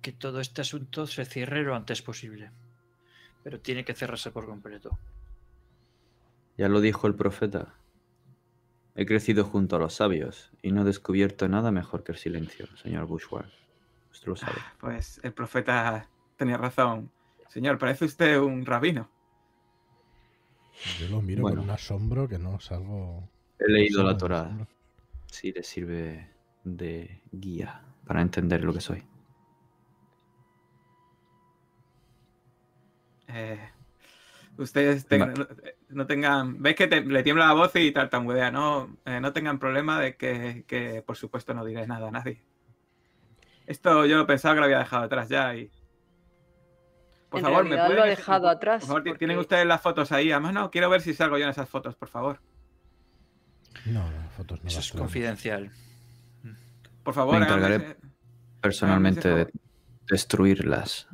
que todo este asunto se cierre lo antes posible. Pero tiene que cerrarse por completo. ya lo dijo el profeta. He crecido junto a los sabios y no he descubierto nada mejor que el silencio, señor Bushwell. Usted lo sabe. Pues el profeta tenía razón. Señor, parece usted un rabino. Yo lo miro Bueno. con un asombro que no salgo. He leído salgo la Torá. Si le sirve de guía para entender lo que soy. Eh, ustedes tengan- Va. no, no tengan. ¿Ves que te- le tiembla la voz y tartamudea? No, eh, no tengan problema de que, que, por supuesto, no diré nada a nadie. Esto yo pensaba que lo había dejado atrás ya y. Por En favor, me lo pueden ha ense- dejado por atrás, favor, ¿Tienen ustedes las fotos ahí? Además, no, quiero ver si salgo yo en esas fotos, por favor. No, no, fotos no Eso las es confidencial. Por favor, Me encargaré Personalmente de destruirlas.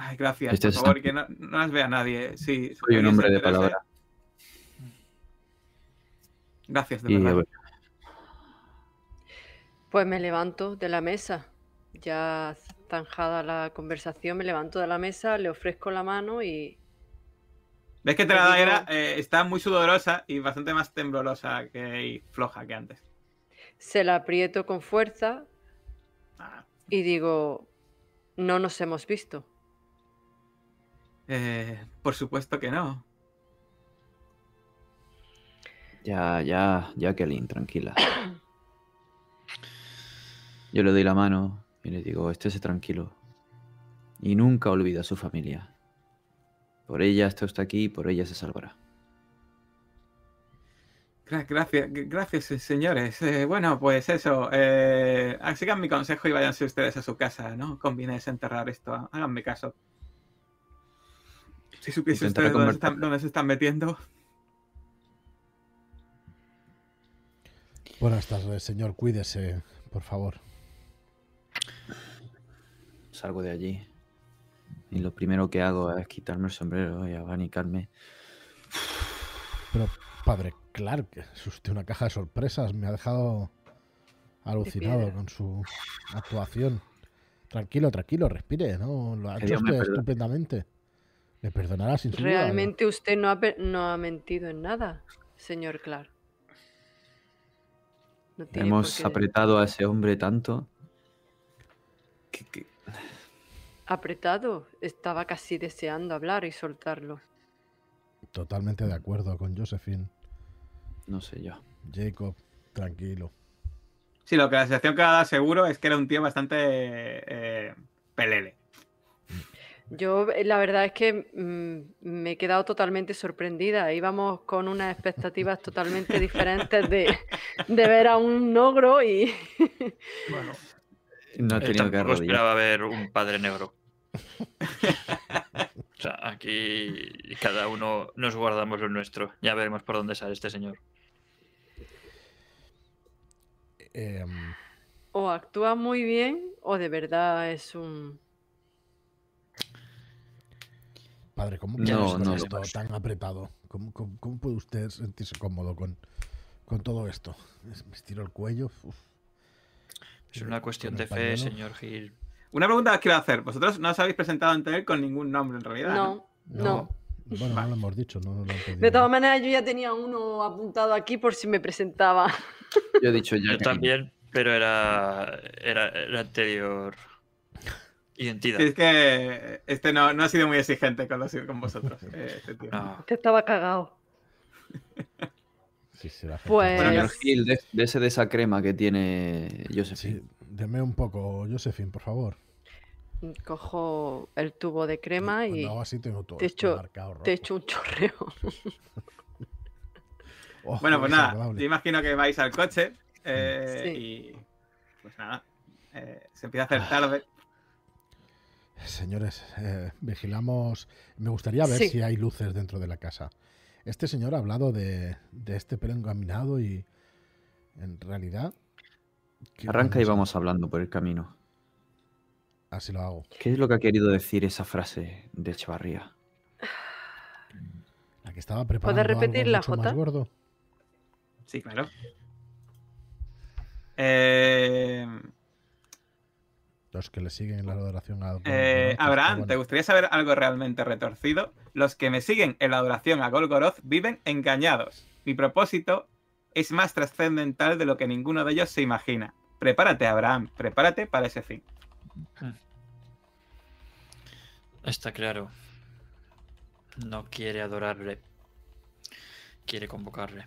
Ay, gracias, Este por es- favor, y que no, no las vea nadie. Sí, Soy un hombre de palabra. Gracias, de Y, verdad. Pues me levanto de la mesa. Ya zanjada la conversación, me levanto de la mesa, le ofrezco la mano y Ves que Te Tradera digo- eh, está muy sudorosa y bastante más temblorosa que, y floja que antes. se la aprieto con fuerza Ah, y digo, no nos hemos visto. Eh, por supuesto que no. Ya, ya, Jacqueline, tranquila. Yo le doy la mano y le digo, estése tranquilo. Y nunca olvida a su familia. Por ella está usted aquí y por ella se salvará. Gra- Gracias, gracias, señores. Eh, bueno, pues eso. Eh, sigan mi consejo y váyanse ustedes a su casa, ¿no? Conviene desenterrar esto. Háganme caso. Si supiese ustedes dónde se, convertir- están, dónde se están metiendo. Buenas tardes, señor. Cuídese, por favor. Salgo de allí. Y lo primero que hago es quitarme el sombrero y abanicarme. Pero, padre Clark, es usted una caja de sorpresas. Me ha dejado alucinado con su actuación. Tranquilo, tranquilo, respire, ¿no? Lo ha hecho usted perdone. estupendamente. Le perdonará sin duda. Realmente usted no ha, no ha mentido en nada, señor Clark. No tiene Hemos apretado a ese hombre tanto. que- que- apretado. Estaba casi deseando hablar y soltarlo. Totalmente de acuerdo con Josephine. no sé yo. Jacob, tranquilo. Sí, lo que la sensación que ha dado seguro es que era un tío bastante eh, pelele. Yo, eh, la verdad es que mm, me he quedado totalmente sorprendida. Íbamos con unas expectativas totalmente diferentes de, de ver a un ogro y Bueno, No he él tenido que esperaba ver un padre negro. O sea, aquí cada uno nos guardamos lo nuestro. Ya veremos por dónde sale este señor. Em, o actúa muy bien o de verdad es un... padre, ¿cómo puede no, no esto tan apretado? ¿Cómo, cómo- cómo puede usted sentirse cómodo con, con todo esto? Es- Me estiro el cuello. uf. Es una cuestión de el fe, pañuelo. señor Gil. Una pregunta que quiero hacer. Vosotros no os habéis presentado ante él con ningún nombre en realidad. ¿no? No, no. Bueno, no lo hemos dicho, no nos lo han pedido. De todas maneras, yo ya tenía uno apuntado aquí por si me presentaba. Yo he dicho ya. Yo también, pero era, era el anterior identidad. Sí, es que este no, no ha sido muy exigente con, los- con vosotros. eh, este tío. No. Que estaba cagado. Sí, sí, la gente- Pues- Señor Gil, de, de ese de esa crema que tiene Joseph. Sí, deme un poco, Josephine, por favor. Cojo el tubo de crema y hago así tengo todo te echo- marcado rojo. te echo un chorreo. Oh, Bueno, pues nada, desagradable. yo imagino que vais al coche eh, Sí. y pues nada, eh, se empieza a hacer tarde. Señores, eh, vigilamos. Me gustaría ver Sí. si hay luces dentro de la casa. Este señor ha hablado de, de este pelo encaminado y en realidad... ¿qué Arranca y vamos hablando por el camino. Así lo hago. ¿Qué es lo que ha querido decir esa frase de Echevarría? La que estaba preparando algo repetirla, mucho más Jota? gordo. Sí, claro. Eh, Los que le siguen en la adoración a... eh, Golgoroth, Abraham, ¿te gustaría saber algo realmente retorcido? Los que me siguen en la adoración a Golgoroth viven engañados. Mi propósito es más trascendental de lo que ninguno de ellos se imagina. Prepárate, Abraham, prepárate para ese fin. Está claro. No quiere adorarle. Quiere convocarle.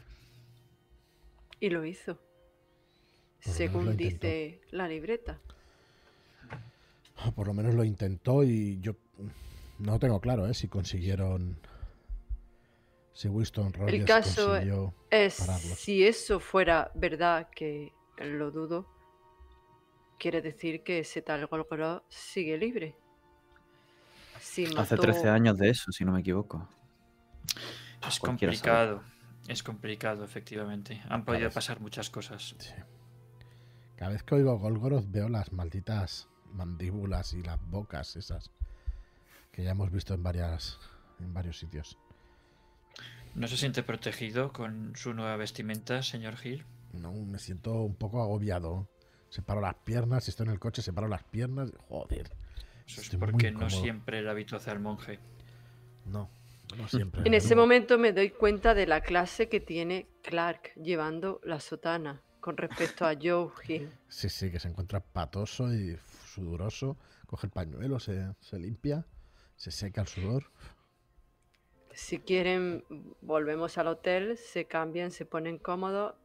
Y lo hizo. Lo Según dice la libreta. Ah, Por lo menos lo intentó y yo no tengo claro ¿eh? si consiguieron... Si Winston Rogers caso consiguió... Es Pararlos. si eso fuera verdad, que lo dudo, quiere decir que ese tal Golgoroth sigue libre. Si Hace mató- 13 años de eso, si no me equivoco. Es Cualquiera sabe. complicado. Es complicado, efectivamente. Han podido pasar muchas cosas. Sí. Cada vez que oigo Golgoroth veo las malditas mandíbulas y las bocas esas que ya hemos visto en varias en varios sitios. ¿No se siente protegido con su nueva vestimenta, señor Hill? No, me siento un poco agobiado. Separo las piernas, si estoy en el coche, separo las piernas. Joder. Eso es porque no siempre el hábito hace al monje. No, no siempre. En ese momento me doy cuenta de la clase que tiene Clark llevando la sotana con respecto a Joe Hill. Sí, sí, que se encuentra patoso y sudoroso. Coge el pañuelo, se, se limpia, se seca el sudor. Si quieren, volvemos al hotel, se cambian, se ponen cómodos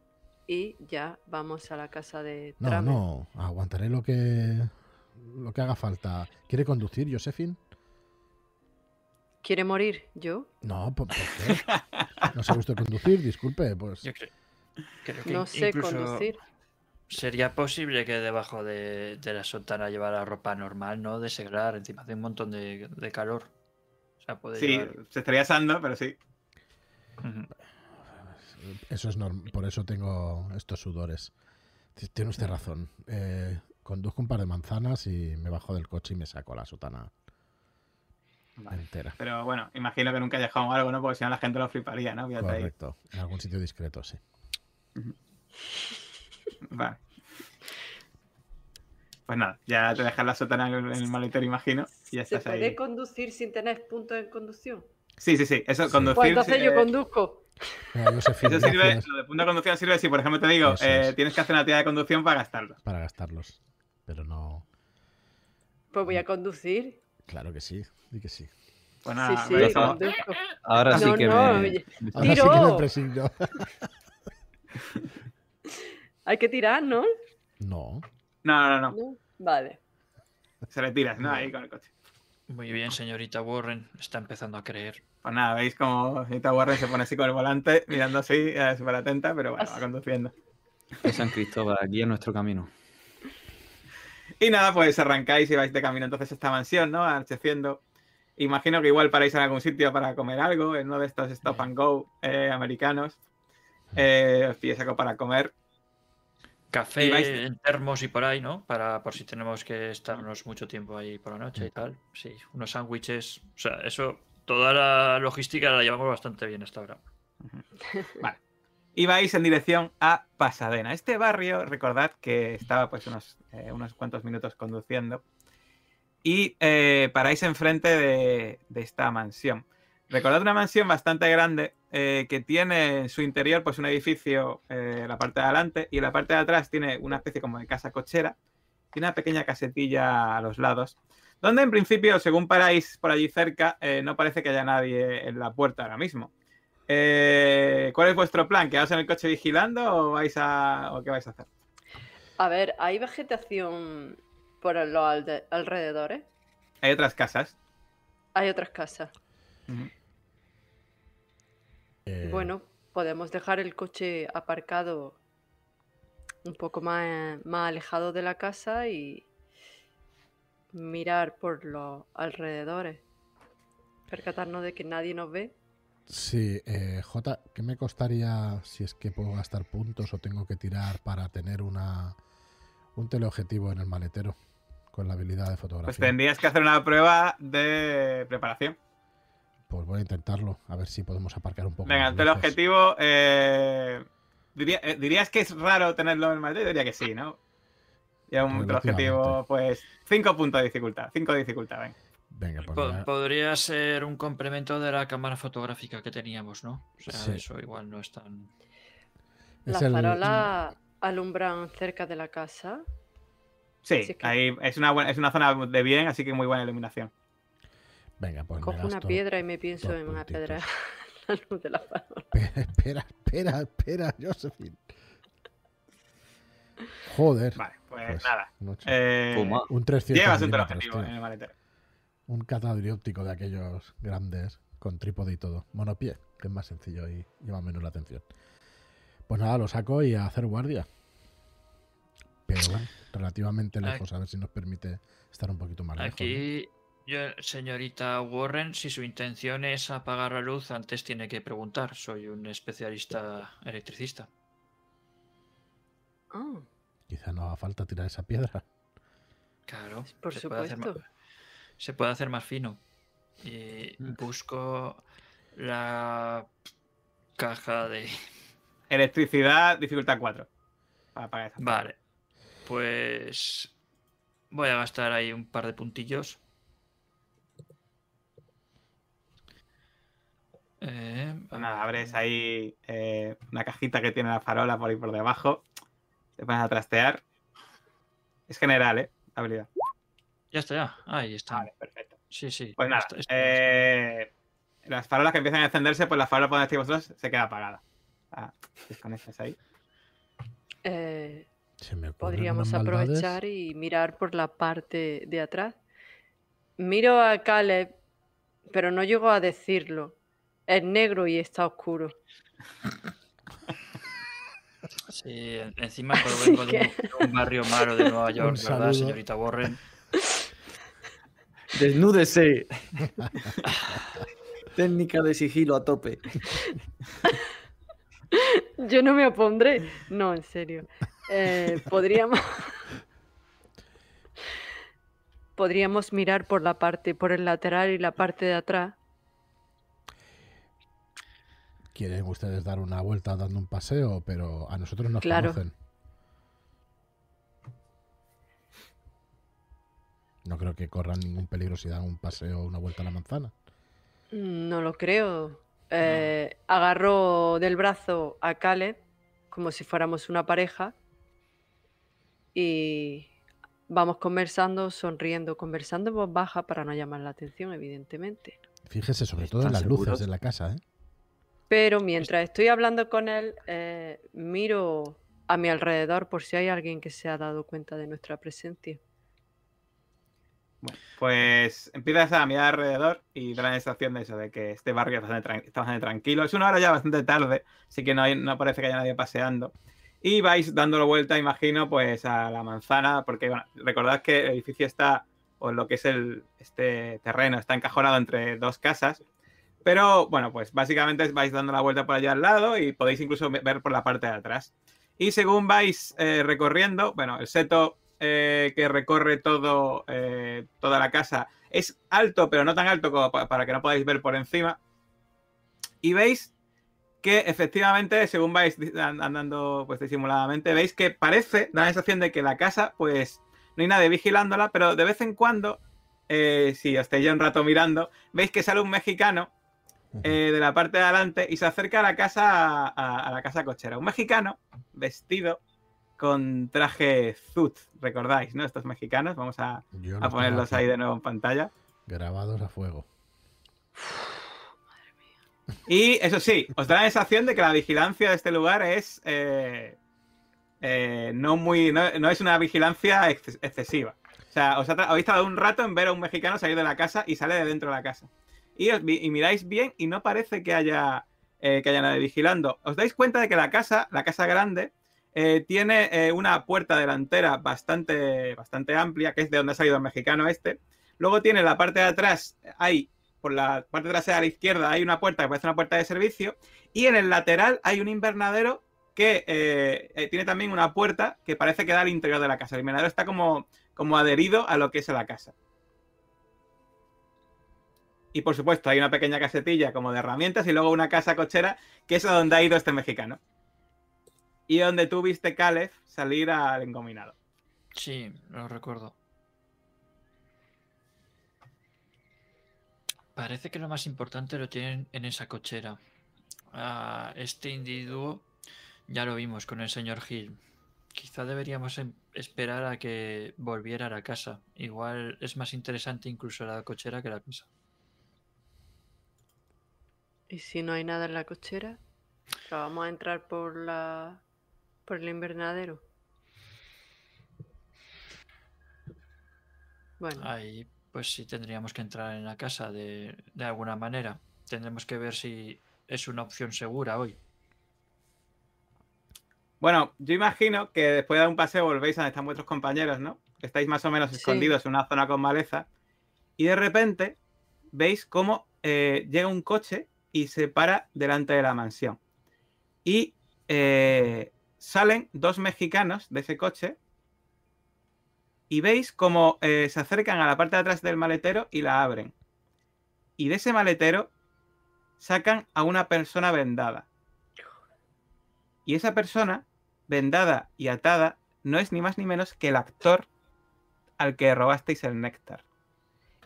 y ya vamos a la casa de No, no, aguantaré lo que lo que haga falta. ¿Quiere conducir, Josephine? ¿Quiere morir Joe? No, ¿por, por qué? No sabe usted conducir, disculpe, pues Yo creo que No sé incluso conducir. sería posible que debajo de, de la sotana llevara ropa normal, ¿no? De seglar, encima hace un montón de, de calor. O sea, puede Sí, llevar- se estaría asando, pero sí. Eso es normal. Por eso tengo estos sudores. Tiene usted razón. Eh, conduzco un par de manzanas y me bajo del coche y me saco la sotana Vale. entera. Pero bueno, imagino que en un callejón o algo, ¿no? Porque si no la gente lo fliparía, ¿no? Correcto. En algún sitio discreto, sí. Vale. Pues nada, ya te dejas la sotana en el, maletero, imagino. Y ya ¿Se estás puede ahí. conducir sin tener puntos en conducción? Sí, sí, sí. Eso, Sí. conducir. Pues entonces yo conduzco. Eso sirve, gracias lo de punto de conducción sirve si, por ejemplo, te digo, eh, es. tienes que hacer una tira de conducción para gastarlo. para gastarlos. Pero no. Pues voy a conducir. Claro que sí. Di que sí. Pues nada, sí, sí. Ahora sí No, que no, me... oye. Ahora sí que me ¡Tiro! presigno. Hay que tirar, ¿no? No. No, no, no. No. Vale. Se le tiras, ¿no? Ahí con el coche. Muy bien, señorita Warren. Está empezando a creer. Pues nada, veis como Rita Warren se pone así con el volante, mirando así, eh, súper atenta, pero bueno, va conduciendo. de San Cristóbal, aquí en nuestro camino. Y nada, pues arrancáis y vais de camino entonces a esta mansión, ¿no? Anocheciendo. Imagino que igual paráis en algún sitio para comer algo, en uno de estos stop and go eh, americanos. Eh, algo para comer. Café Y vais- en termos y por ahí, ¿no? Para por si tenemos que estarnos mucho tiempo ahí por la noche y tal. Sí, unos sándwiches. O sea, eso, toda la logística la llevamos bastante bien hasta ahora. Vale. Y vais en dirección a Pasadena. Este barrio, recordad que estaba pues unos, eh, unos cuantos minutos conduciendo. Y eh, paráis enfrente de, de esta mansión. Recordad una mansión bastante grande eh, que tiene en su interior pues un edificio eh, la parte de adelante y la parte de atrás tiene una especie como de casa cochera y una pequeña casetilla a los lados. Donde en principio, según paráis por allí cerca, eh, no parece que haya nadie en la puerta ahora mismo. ¿Cuál es vuestro plan? ¿Quedaos en el coche vigilando o vais a o qué vais a hacer? A ver, ¿hay vegetación por los alrededores? Hay otras casas. Hay otras casas. Eh, Bueno, podemos dejar el coche aparcado un poco más, más alejado de la casa y mirar por los alrededores. Percatarnos de que nadie nos ve. Sí, eh, J, ¿qué me costaría si es que puedo gastar puntos o tengo que tirar para tener una un teleobjetivo en el maletero con la habilidad de fotografía? Pues tendrías que hacer una prueba de preparación. Pues voy a intentarlo, a ver si podemos aparcar un poco. Venga, más el objetivo. eh, diría- eh, dirías que es raro tenerlo en maletero, diría que sí, ¿no? Y un objetivo, pues 5 puntos de dificultad. 5 de dificultad, venga. Venga, pues Podría ser un complemento de la cámara fotográfica que teníamos, ¿no? O sea, Sí. eso igual no es tan. es Las el- farolas alumbran cerca de la casa. Sí, Sí, es que- ahí es una, buena, es una zona de bien, así que muy buena iluminación. Venga, pues me Cojo una piedra y me pienso en una puntitos. piedra la luz de la. Espera, espera, espera, espera, Josephine. Joder. Vale, pues, Pues, nada. Eh, un 300 llevas un objetivo en el maletero. Un catadrióptico de aquellos grandes, con trípode y todo. Monopié, que es más sencillo y llama menos la atención. Pues nada, lo saco y a hacer guardia. Pero bueno, relativamente lejos, a ver si nos permite estar un poquito más lejos. ¿no? Aquí, yo, señorita Warren, si su intención es apagar la luz, antes tiene que preguntar. Soy un especialista electricista. Ah, Quizá no haga falta tirar esa piedra. Claro. Por se puede hacer supuesto. más- se puede hacer más fino. Y Mm. busco la caja de. Electricidad, dificultad 4. Para apagar esa. Vale. Pues voy a gastar ahí un par de puntillos. Eh, Pues nada, abres ahí eh, una cajita que tiene la farola por ahí por debajo. Te pones a trastear. Es general, ¿eh? La habilidad. Ya está, ya. Ahí está. Vale, perfecto. Sí, sí. Pues nada, está- está- eh, las farolas que empiezan a encenderse, pues la farola por donde estéis vosotros se queda apagada. Ah, desconectas ahí. eh, me podríamos aprovechar y mirar por la parte de atrás. Miro a Caleb, pero no llego a decirlo. Es negro y está oscuro. Sí, en- encima pero Así vengo de un, que- de un barrio malo de Nueva York, ¿verdad, saludo. señorita Warren? Desnúdese. Técnica de sigilo a tope. Yo no me opondré. No, en serio. Eh, podríamos. Podríamos mirar por la parte, por el lateral y la parte de atrás. Quieren ustedes dar una vuelta dando un paseo, pero a nosotros nos Claro. conocen. No creo que corran ningún peligro si dan un paseo o una vuelta a la manzana. No lo creo. Eh, agarro del brazo a Caleb como si fuéramos una pareja y vamos conversando, sonriendo, conversando en voz baja para no llamar la atención, evidentemente. Fíjese sobre todo en ¿Están las luces de la casa, ¿eh? Pero mientras estoy hablando con él, eh, miro a mi alrededor por si hay alguien que se ha dado cuenta de nuestra presencia. Bueno, pues empiezas a mirar alrededor y da la sensación de eso, de que este barrio está bastante, tran- está bastante tranquilo. Es una hora ya bastante tarde, así que no, hay- no parece que haya nadie paseando. Y vais dándolo vuelta, imagino, pues a la manzana, porque bueno, recordad que el edificio está, o lo que es el, este terreno, está encajonado entre dos casas. Pero bueno, pues básicamente vais dando la vuelta por allá al lado y podéis incluso ve- ver por la parte de atrás. Y según vais eh, recorriendo, bueno, el seto eh, que recorre todo, eh, toda la casa es alto, pero no tan alto como pa- para que no podáis ver por encima. Y veis que efectivamente, según vais andando pues disimuladamente, veis que parece, da la sensación de que la casa, pues no hay nadie vigilándola, pero de vez en cuando, eh, si os estáis ya un rato mirando, veis que sale un mexicano. Eh, de la parte de adelante y se acerca a la casa a, a la casa cochera. Un mexicano vestido con traje Zut, recordáis, ¿no? Estos mexicanos, vamos a, a los ponerlos ahí de nuevo en pantalla. Grabados a fuego. Y eso sí, os da la sensación de que la vigilancia de este lugar es eh, eh, no muy, no, no es una vigilancia ex- excesiva. O sea, os ha habéis tardado un rato en ver a un mexicano salir de la casa y sale de dentro de la casa. Y, miráis bien y no parece que haya, eh, que haya nadie vigilando. Os dais cuenta de que la casa, la casa grande, eh, tiene eh, una puerta delantera bastante, bastante amplia, que es de donde ha salido el mexicano este. Luego tiene la parte de atrás, hay, por la parte trasera a la izquierda, hay una puerta que parece una puerta de servicio. Y en el lateral hay un invernadero que eh, tiene también una puerta que parece que da al interior de la casa. El invernadero está como, como adherido a lo que es la casa. Y por supuesto, hay una pequeña casetilla como de herramientas y luego una casa cochera que es a donde ha ido este mexicano. Y donde tú viste Caleb salir al engominado. Sí, lo recuerdo. Parece que lo más importante lo tienen en esa cochera. Este individuo ya lo vimos con el señor Hill. Quizá deberíamos em- esperar a que volviera a la casa. Igual es más interesante incluso la cochera que la casa. ¿Y si no hay nada en la cochera? O sea, vamos a entrar por la por el invernadero. Bueno, Ahí pues sí tendríamos que entrar en la casa de, de alguna manera. Tendremos que ver si es una opción segura hoy. Bueno, yo imagino que después de dar un paseo volvéis a donde están vuestros compañeros, ¿no? Estáis más o menos Sí. escondidos en una zona con maleza. Y de repente veis cómo eh, llega un coche y se para delante de la mansión. Y eh, salen dos mexicanos de ese coche. Y veis cómo eh, se acercan a la parte de atrás del maletero y la abren. Y de ese maletero sacan a una persona vendada. Y esa persona, vendada y atada, no es ni más ni menos que el actor al que robasteis el néctar.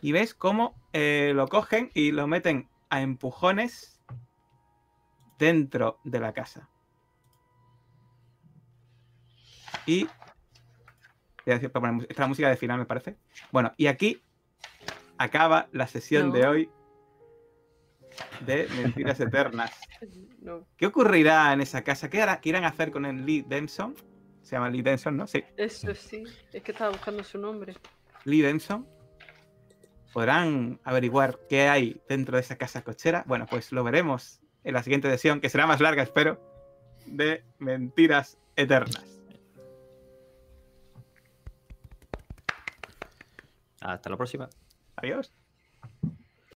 Y ves cómo eh, lo cogen y lo meten a empujones dentro de la casa. Y... voy a decir, para poner mus- Esta música de final, me parece. Bueno, y aquí acaba la sesión de hoy de Mentiras Eternas. no. ¿Qué ocurrirá en esa casa? ¿Qué, hará, qué irán a hacer con el Lee Denson? Se llama Lee Denson, ¿no? Sí, Eso sí, es que estaba buscando su nombre. Lee Denson. ¿Podrán averiguar qué hay dentro de esa casa cochera? Bueno, pues lo veremos en la siguiente sesión, que será más larga, espero, de Mentiras Eternas. Hasta la próxima. Adiós.